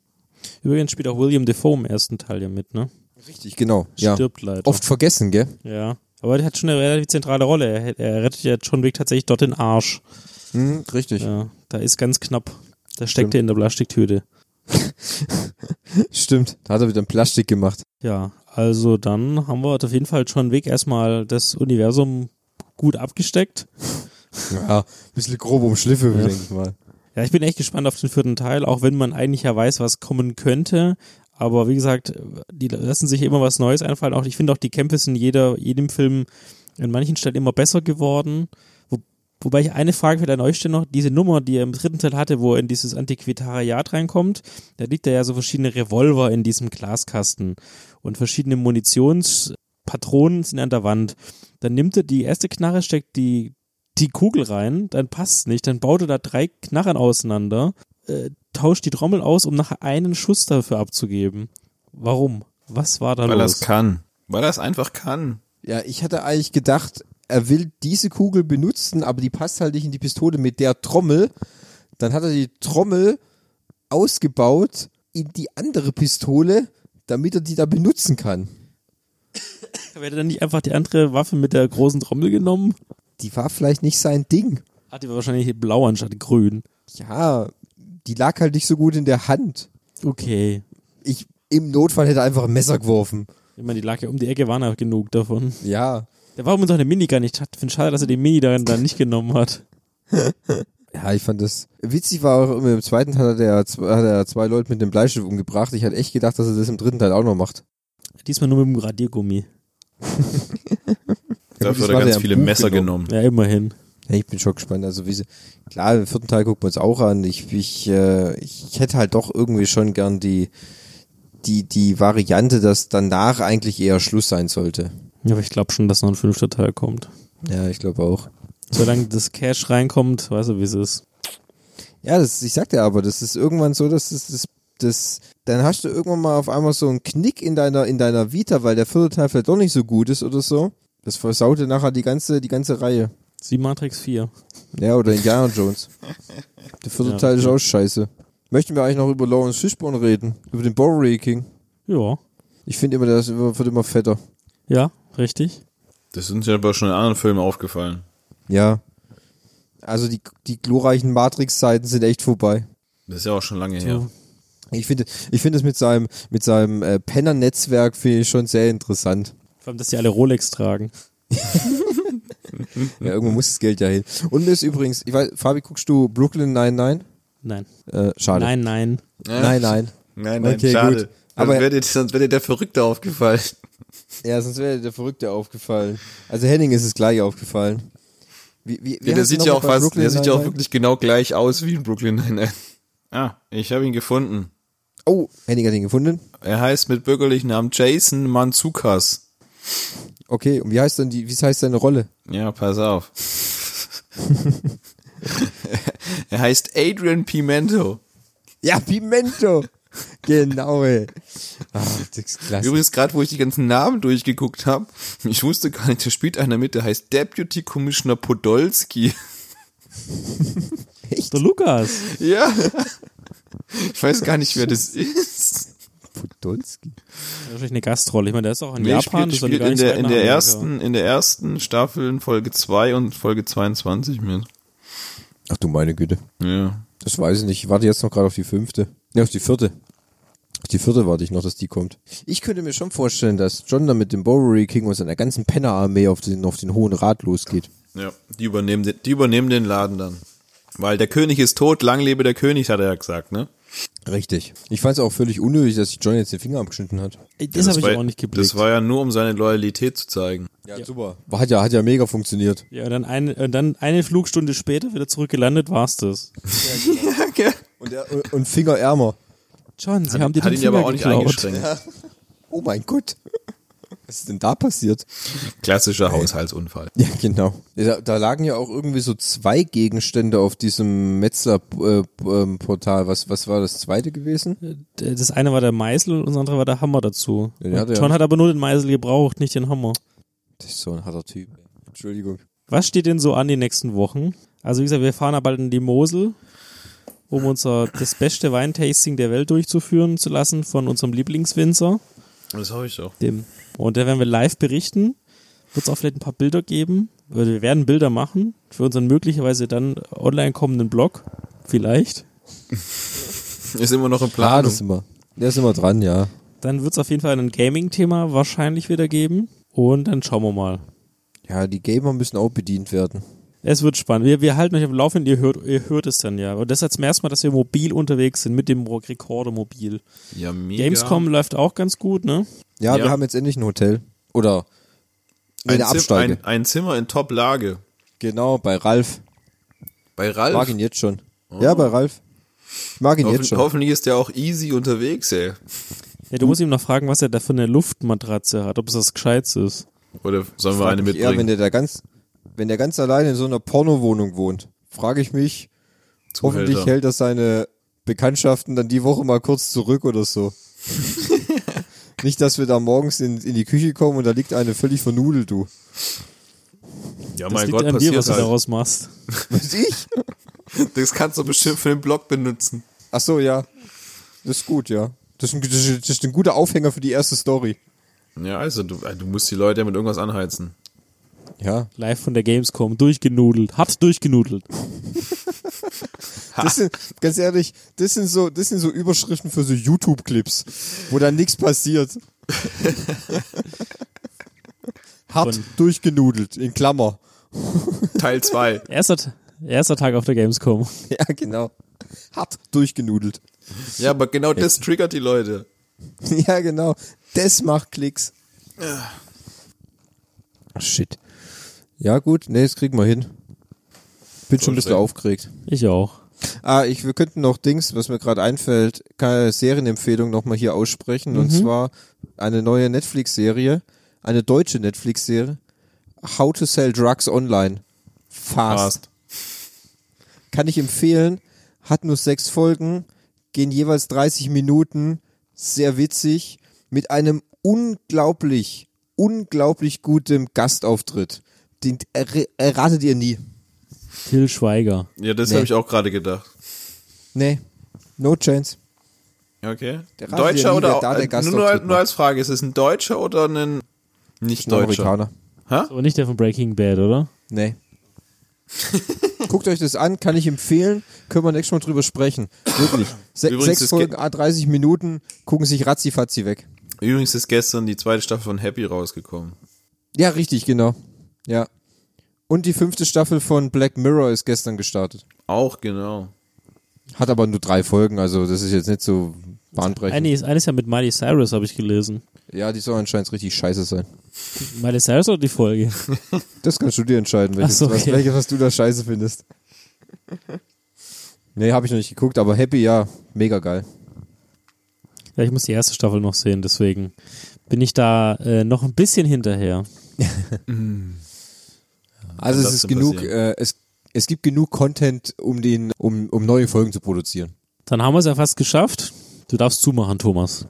Speaker 3: Übrigens spielt auch William Defoe im ersten Teil ja mit, ne?
Speaker 1: Richtig, genau. Ja.
Speaker 3: Stirbt leider.
Speaker 1: Oft vergessen, gell?
Speaker 3: Ja. Aber der hat schon eine relativ zentrale Rolle. Er, er rettet ja John Wick tatsächlich dort den Arsch.
Speaker 1: Hm, richtig.
Speaker 3: Ja, da ist ganz knapp. Da steckt er in der Plastiktüte.
Speaker 1: Stimmt. Da hat er wieder ein Plastik gemacht.
Speaker 3: Ja, also dann haben wir auf jeden Fall John Wick erstmal das Universum gut abgesteckt.
Speaker 1: Ja, ein bisschen grob umschliffen,
Speaker 3: Ja.
Speaker 1: denke ich mal.
Speaker 3: Ja, ich bin echt gespannt auf den vierten Teil, auch wenn man eigentlich ja weiß, was kommen könnte. Aber wie gesagt, die lassen sich immer was Neues einfallen. Auch ich finde auch die Kämpfe sind jeder, jedem Film an manchen Stellen immer besser geworden. Wo, wobei ich eine Frage vielleicht an euch stelle noch, diese Nummer, die er im dritten Teil hatte, wo er in dieses Antiquitariat reinkommt, da liegt ja so verschiedene Revolver in diesem Glaskasten und verschiedene Munitionspatronen sind an der Wand. Dann nimmt er die erste Knarre, steckt die die Kugel rein, dann passt nicht, dann baut er da drei Knarren auseinander, äh, tauscht die Trommel aus, um nachher einen Schuss dafür abzugeben. Warum? Was war da
Speaker 2: Weil er
Speaker 3: los?
Speaker 2: es kann. Weil er es einfach kann.
Speaker 1: Ja, ich hatte eigentlich gedacht, er will diese Kugel benutzen, aber die passt halt nicht in die Pistole mit der Trommel. Dann hat er die Trommel ausgebaut in die andere Pistole, damit er die da benutzen kann.
Speaker 3: Er dann nicht einfach die andere Waffe mit der großen Trommel genommen?
Speaker 1: Die war vielleicht nicht sein Ding.
Speaker 3: Hat die wahrscheinlich blau anstatt grün.
Speaker 1: Ja, die lag halt nicht so gut in der Hand.
Speaker 3: Okay.
Speaker 1: Ich im Notfall hätte er einfach ein Messer geworfen.
Speaker 3: Ich meine, die lag ja um die Ecke, waren ja genug davon.
Speaker 1: Ja.
Speaker 3: Der warum uns auch eine Minigun nicht hat. Ich finde schade, dass er die Mini dann, dann nicht genommen hat.
Speaker 1: Ja, ich fand das. Witzig war auch im zweiten Teil hat er, zwei- hat er zwei Leute mit dem Bleistift umgebracht. Ich hatte echt gedacht, dass er das im dritten Teil auch noch macht.
Speaker 3: Diesmal nur mit dem Radiergummi.
Speaker 2: Dafür
Speaker 1: das
Speaker 2: hat er ganz viele
Speaker 1: Buch
Speaker 2: Messer
Speaker 1: genommen.
Speaker 2: genommen.
Speaker 3: Ja, immerhin.
Speaker 1: Ja, ich bin schon gespannt. Also wie sie, klar, im vierten Teil guckt man es auch an. Ich, ich, äh, ich hätte halt doch irgendwie schon gern die, die, die Variante, dass danach eigentlich eher Schluss sein sollte.
Speaker 3: Ja, aber ich glaube schon, dass noch ein fünfter Teil kommt.
Speaker 1: Ja, ich glaube auch.
Speaker 3: Solange das Cash reinkommt, weißt du, wie es ist.
Speaker 1: Ja, das, ich sagte aber, das ist irgendwann so, dass das, das, das, dann hast du irgendwann mal auf einmal so einen Knick in deiner, in deiner Vita, weil der vierte Teil vielleicht doch nicht so gut ist oder so. Das versaute nachher die ganze, die ganze Reihe.
Speaker 3: Sie Matrix 4.
Speaker 1: Ja, oder Indiana Jones. Der vierte
Speaker 3: Ja,
Speaker 1: Teil ist auch scheiße. Möchten wir eigentlich noch über Lawrence Fishburne reden? Über den Bowery King?
Speaker 3: Ja.
Speaker 1: Ich finde immer, der wird immer fetter.
Speaker 3: Ja, richtig.
Speaker 2: Das uns ja aber schon in anderen Filmen aufgefallen.
Speaker 1: Ja. Also die, die glorreichen Matrix-Zeiten sind echt vorbei.
Speaker 2: Das ist ja auch schon lange her.
Speaker 1: Ich finde, ich finde es mit seinem, mit seinem äh, Penner-Netzwerk finde ich schon sehr interessant.
Speaker 3: Vor allem, dass die alle Rolex tragen.
Speaker 1: Ja, irgendwo muss das Geld ja hin. Und mir ist übrigens, ich weiß, Fabi, guckst du Brooklyn 99?
Speaker 3: Nein.
Speaker 1: Äh, schade.
Speaker 3: Nein, nein.
Speaker 1: Nein, nein.
Speaker 2: Nein, nein,
Speaker 1: Okay,
Speaker 2: schade.
Speaker 1: gut.
Speaker 2: Aber
Speaker 1: Aber-
Speaker 2: wäre dir, sonst wäre dir der Verrückte aufgefallen.
Speaker 1: Ja, sonst wäre der Verrückte aufgefallen. Also Henning ist es gleich aufgefallen. Wie, wie, wie
Speaker 2: Ja, der sieht ja auch fast,
Speaker 1: Brooklyn
Speaker 2: der sieht ja auch
Speaker 1: 99?
Speaker 2: wirklich genau gleich aus wie in Brooklyn Nine-Nine. Ah, ich habe ihn gefunden.
Speaker 1: Oh, Henning hat ihn gefunden.
Speaker 2: Er heißt mit bürgerlichen Namen Jason Manzukas.
Speaker 1: Okay, und wie heißt denn die, wie heißt seine Rolle?
Speaker 2: Ja, pass auf. er heißt Adrian Pimento.
Speaker 1: Ja, Pimento. genau, ey. Ah, das ist klasse.
Speaker 2: Übrigens, gerade wo ich die ganzen Namen durchgeguckt habe, ich wusste gar nicht, da spielt einer mit, der heißt Deputy Commissioner Podolski.
Speaker 3: Der Lukas.
Speaker 2: Ja. Ich weiß gar nicht, wer das ist.
Speaker 1: Podolski.
Speaker 3: Wahrscheinlich eine Gastrolle. Ich meine, der ist auch in
Speaker 2: Nee,
Speaker 3: Japan.
Speaker 2: spielt, spielt in der, in der ersten, in der ersten Staffel in Folge 2 und Folge 22 mit.
Speaker 1: Ach du meine Güte.
Speaker 2: Ja.
Speaker 1: Das weiß ich nicht. Ich warte jetzt noch gerade auf die fünfte. Ne, auf die vierte. Auf die vierte warte ich noch, dass die kommt. Ich könnte mir schon vorstellen, dass John dann mit dem Bowery King und seiner ganzen Penner-Armee auf den, auf den Hohen Rat losgeht.
Speaker 2: Ja, die übernehmen, den, die übernehmen den Laden dann. Weil der König ist tot, lang lebe der König, hat er ja gesagt, ne?
Speaker 1: Richtig. Ich fand es auch völlig unnötig, dass sich John jetzt den Finger abgeschnitten hat.
Speaker 3: Das, habe ich auch nicht geblickt.
Speaker 2: Das war ja nur, um seine Loyalität zu zeigen.
Speaker 1: Ja, super. Hat ja, hat ja mega funktioniert.
Speaker 3: ja, und dann eine, und dann eine Flugstunde später wieder zurückgelandet, war's das.
Speaker 1: Und, der, und Fingerärmer.
Speaker 3: John, Sie haben dir
Speaker 2: Hat
Speaker 3: den
Speaker 2: ihn aber
Speaker 3: Finger
Speaker 2: auch nicht
Speaker 3: geklaut.
Speaker 1: Oh mein Gott. Was ist denn da passiert?
Speaker 2: Klassischer Haushaltsunfall.
Speaker 1: Ja, genau. Da, da lagen ja auch irgendwie so zwei Gegenstände auf diesem Metzler-Portal. was, was war das zweite gewesen?
Speaker 3: Das eine war der Meißel und das andere war der Hammer dazu.
Speaker 1: Ja, den hat er
Speaker 3: John
Speaker 1: ja.
Speaker 3: hat aber nur den Meißel gebraucht, nicht den Hammer.
Speaker 1: Das ist so ein harter Typ. Entschuldigung.
Speaker 3: Was steht denn so an die nächsten Wochen? Also wie gesagt, wir fahren ja bald in die Mosel, um unser das beste Weintasting der Welt durchzuführen zu lassen von unserem Lieblingswinzer.
Speaker 2: Das hoffe ich doch.
Speaker 3: Dem. Und da werden wir live berichten. Wird es auch vielleicht ein paar Bilder geben. Also wir werden Bilder machen für unseren möglicherweise dann online kommenden Blog. Vielleicht.
Speaker 2: Ist immer noch in
Speaker 1: Ah,
Speaker 2: Planung.
Speaker 1: das. Der ist immer dran, ja.
Speaker 3: Dann wird es auf jeden Fall ein Gaming-Thema wahrscheinlich wieder geben. Und dann schauen wir mal.
Speaker 1: Ja, die Gamer müssen auch bedient werden.
Speaker 3: Es wird spannend. Wir, wir halten euch am Laufenden, ihr hört, ihr hört es dann ja. Und das ist zum ersten Mal, dass wir mobil unterwegs sind, mit dem Rekorder mobil.
Speaker 2: ja, mega.
Speaker 3: Gamescom läuft auch ganz gut, ne?
Speaker 1: Ja,
Speaker 2: Ja.
Speaker 1: wir haben jetzt endlich ein Hotel. Oder
Speaker 2: ein,
Speaker 1: eine
Speaker 2: Zim
Speaker 1: Absteige.
Speaker 2: ein, ein Zimmer in Top-Lage.
Speaker 1: genau, bei Ralf.
Speaker 2: Bei
Speaker 1: Ich
Speaker 2: Ralf.
Speaker 1: mag ihn jetzt schon. Ja, bei Ralf. Ich mag ihn
Speaker 2: Hoffen,
Speaker 1: jetzt schon.
Speaker 2: hoffentlich ist der auch easy unterwegs, ey.
Speaker 3: Ja, du musst ihm noch fragen, was er da für eine Luftmatratze hat, ob es das Gescheites ist.
Speaker 2: Oder sollen wir eine
Speaker 1: mich eher, wenn
Speaker 2: mitbringen?
Speaker 1: der da ganz, wenn der ganz alleine in so einer Pornowohnung wohnt, frage ich mich, hoffentlich
Speaker 2: Zuhälter.
Speaker 1: hält er seine Bekanntschaften dann die Woche mal kurz zurück oder so. Nicht, dass wir da morgens in, in die Küche kommen und da liegt eine völlig vernudelt, du.
Speaker 2: Ja,
Speaker 3: Das
Speaker 2: mein
Speaker 3: liegt
Speaker 2: Gott,
Speaker 3: an dir, was
Speaker 2: passiert
Speaker 3: du
Speaker 2: halt.
Speaker 3: daraus machst.
Speaker 1: Was ich?
Speaker 2: Das kannst du bestimmt für den Blog benutzen.
Speaker 1: Ach so, ja. Das ist gut, ja. Das ist, ein, das das ist ein guter Aufhänger für die erste Story.
Speaker 2: Ja, also du, du musst die Leute ja mit irgendwas anheizen.
Speaker 1: Ja.
Speaker 3: Live von der Gamescom, durchgenudelt, hart durchgenudelt.
Speaker 1: Das sind, ganz ehrlich, das sind so, das sind so Überschriften für so YouTube-Clips, wo dann nichts passiert. Hart
Speaker 3: Von-
Speaker 1: durchgenudelt, in Klammer.
Speaker 2: Teil 2.
Speaker 3: Erster, erster Tag auf der Gamescom.
Speaker 1: Ja, genau. Hart durchgenudelt.
Speaker 2: Ja, aber genau das triggert die Leute.
Speaker 1: Ja, genau. Das macht Klicks. Shit. Ja, gut. Nee, das kriegen wir hin. Bin schon ein bisschen aufgeregt.
Speaker 3: Ich auch.
Speaker 1: Ah, ich, wir könnten noch Dings, was mir gerade einfällt, keine Serienempfehlung nochmal hier aussprechen. Und zwar eine neue Netflix-Serie, eine deutsche Netflix-Serie. How to Sell Drugs Online. Fast.
Speaker 2: Fast.
Speaker 1: Kann ich empfehlen. Hat nur sechs Folgen, gehen jeweils 30 Minuten. Sehr witzig. Mit einem unglaublich, unglaublich gutem Gastauftritt. Den err- erratet ihr nie.
Speaker 3: Till Schweiger.
Speaker 2: Ja, das
Speaker 1: Nee.
Speaker 2: habe ich auch gerade gedacht.
Speaker 1: Nee. No chance.
Speaker 2: Okay. Deutscher
Speaker 1: nie,
Speaker 2: oder
Speaker 1: da der
Speaker 2: äh, nur, nur, als Frage, ist es ein Deutscher oder ein nicht
Speaker 1: Ein
Speaker 2: Deutscher?
Speaker 1: Amerikaner.
Speaker 3: Aber nicht der von Breaking Bad, oder?
Speaker 1: Nee. Guckt euch das an, kann ich empfehlen. Können wir nächstes Mal drüber sprechen. Wirklich. Se
Speaker 2: Übrigens,
Speaker 1: sechs Folgen,
Speaker 2: geht-
Speaker 1: a 30 Minuten, gucken sich ratzifatzi weg.
Speaker 2: Übrigens ist gestern die zweite Staffel von Happy rausgekommen.
Speaker 1: Ja, richtig, genau. Ja. Und die fünfte Staffel von Black Mirror ist gestern gestartet.
Speaker 2: Auch genau.
Speaker 1: Hat aber nur drei Folgen, also das ist jetzt nicht so bahnbrechend.
Speaker 3: Eine ist, eine ist ja mit Miley Cyrus, habe ich gelesen.
Speaker 1: Ja, die soll anscheinend richtig scheiße sein.
Speaker 3: Miley Cyrus oder die Folge?
Speaker 1: Das kannst du dir entscheiden, welches,
Speaker 3: so,
Speaker 1: was,
Speaker 3: okay.
Speaker 1: welches, was du da scheiße findest. Nee, habe ich noch nicht geguckt, aber Happy, ja, mega geil.
Speaker 3: Ja, ich muss die erste Staffel noch sehen, deswegen bin ich da äh, noch ein bisschen hinterher.
Speaker 1: Also es ist genug, äh, es, es gibt genug Content, um den, um, um neue Folgen zu produzieren.
Speaker 3: Dann haben wir es ja fast geschafft. Du darfst zumachen, Thomas.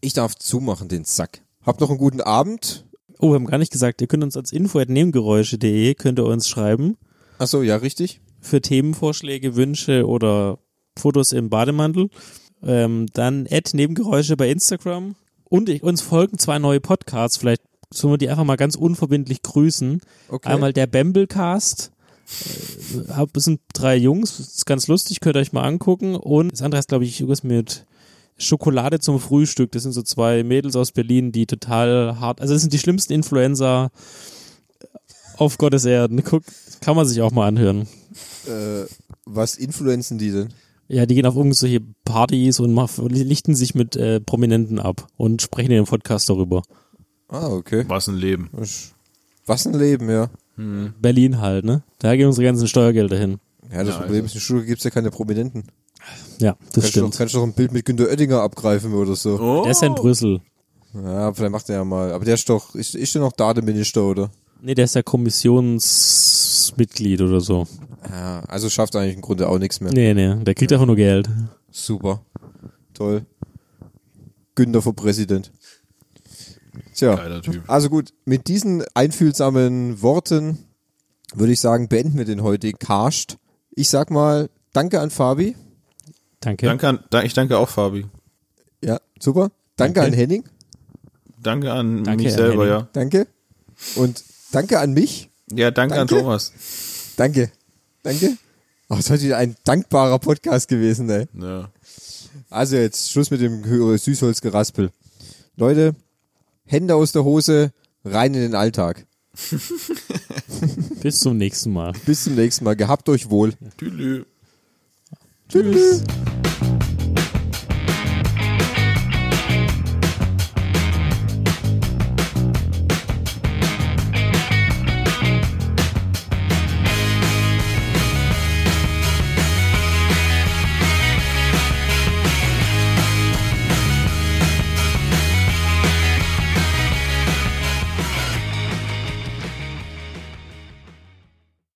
Speaker 1: Ich darf zumachen, den Sack. Habt noch einen guten Abend.
Speaker 3: Oh, wir haben gar nicht gesagt, ihr könnt uns als info.nebengeräusche.de könnt ihr uns schreiben
Speaker 1: Ach so, ja, richtig.
Speaker 3: für Themenvorschläge, Wünsche oder Fotos im Bademantel. Ähm, dann Ad Nebengeräusche bei Instagram. Und ich, uns folgen zwei neue Podcasts. Vielleicht sollen wir die einfach mal ganz unverbindlich grüßen.
Speaker 1: Okay.
Speaker 3: Einmal der Bamblecast. Äh, Das sind drei Jungs, das ist ganz lustig, könnt ihr euch mal angucken. Und das andere ist, glaube ich, irgendwas mit Schokolade zum Frühstück. Das sind so zwei Mädels aus Berlin, die total hart, also das sind die schlimmsten Influencer auf Gottes Erden. Guck, kann man sich auch mal anhören.
Speaker 1: Äh, was influenzen die denn?
Speaker 3: Ja, die gehen auf irgendwelche Partys und lichten sich mit äh, Prominenten ab und sprechen in dem Podcast darüber.
Speaker 1: Ah, okay.
Speaker 2: Was ein Leben.
Speaker 1: Was ein Leben, ja.
Speaker 3: Berlin halt, ne? Da gehen unsere ganzen Steuergelder hin.
Speaker 1: Ja, das
Speaker 2: Ja,
Speaker 1: Problem ist, in Stuttgart gibt's ja keine Prominenten.
Speaker 3: Ja, das
Speaker 1: Kannst du,
Speaker 3: stimmt.
Speaker 1: kannst du doch ein Bild mit Günter Oettinger abgreifen oder so.
Speaker 2: Oh.
Speaker 3: Der ist ja in Brüssel.
Speaker 1: Ja, vielleicht macht er ja mal. Aber der ist doch, ist, ist der noch da, der Minister, oder?
Speaker 3: Nee, der ist ja Kommissionsmitglied oder so.
Speaker 1: Ja, also schafft eigentlich im Grunde auch nichts mehr.
Speaker 3: Nee, nee, der kriegt einfach nur Geld.
Speaker 1: Super. Toll. Günther für Präsident. Tja.
Speaker 2: Geiler Typ.
Speaker 1: Also gut, mit diesen einfühlsamen Worten würde ich sagen, beenden wir den heutigen Cast. Ich sag mal, danke an Fabi.
Speaker 3: Danke.
Speaker 2: Danke an, da- ich danke auch Fabi.
Speaker 1: Ja, super. Danke,
Speaker 3: Danke.
Speaker 1: an Henning.
Speaker 2: Danke an
Speaker 3: Danke
Speaker 2: mich
Speaker 3: an
Speaker 2: selber,
Speaker 3: Henning.
Speaker 2: ja.
Speaker 1: Danke. Und danke an mich.
Speaker 2: Ja, danke,
Speaker 1: Danke.
Speaker 2: an Thomas.
Speaker 1: Danke. Danke. Oh, es ist heute wieder ein dankbarer Podcast gewesen, ey.
Speaker 2: Ja.
Speaker 1: Also jetzt Schluss mit dem Süßholzgeraspel. Leute, Hände aus der Hose, rein in den Alltag.
Speaker 3: Bis zum nächsten Mal.
Speaker 1: Bis zum nächsten Mal. Gehabt euch wohl.
Speaker 2: Tschüss.
Speaker 1: Tschüss.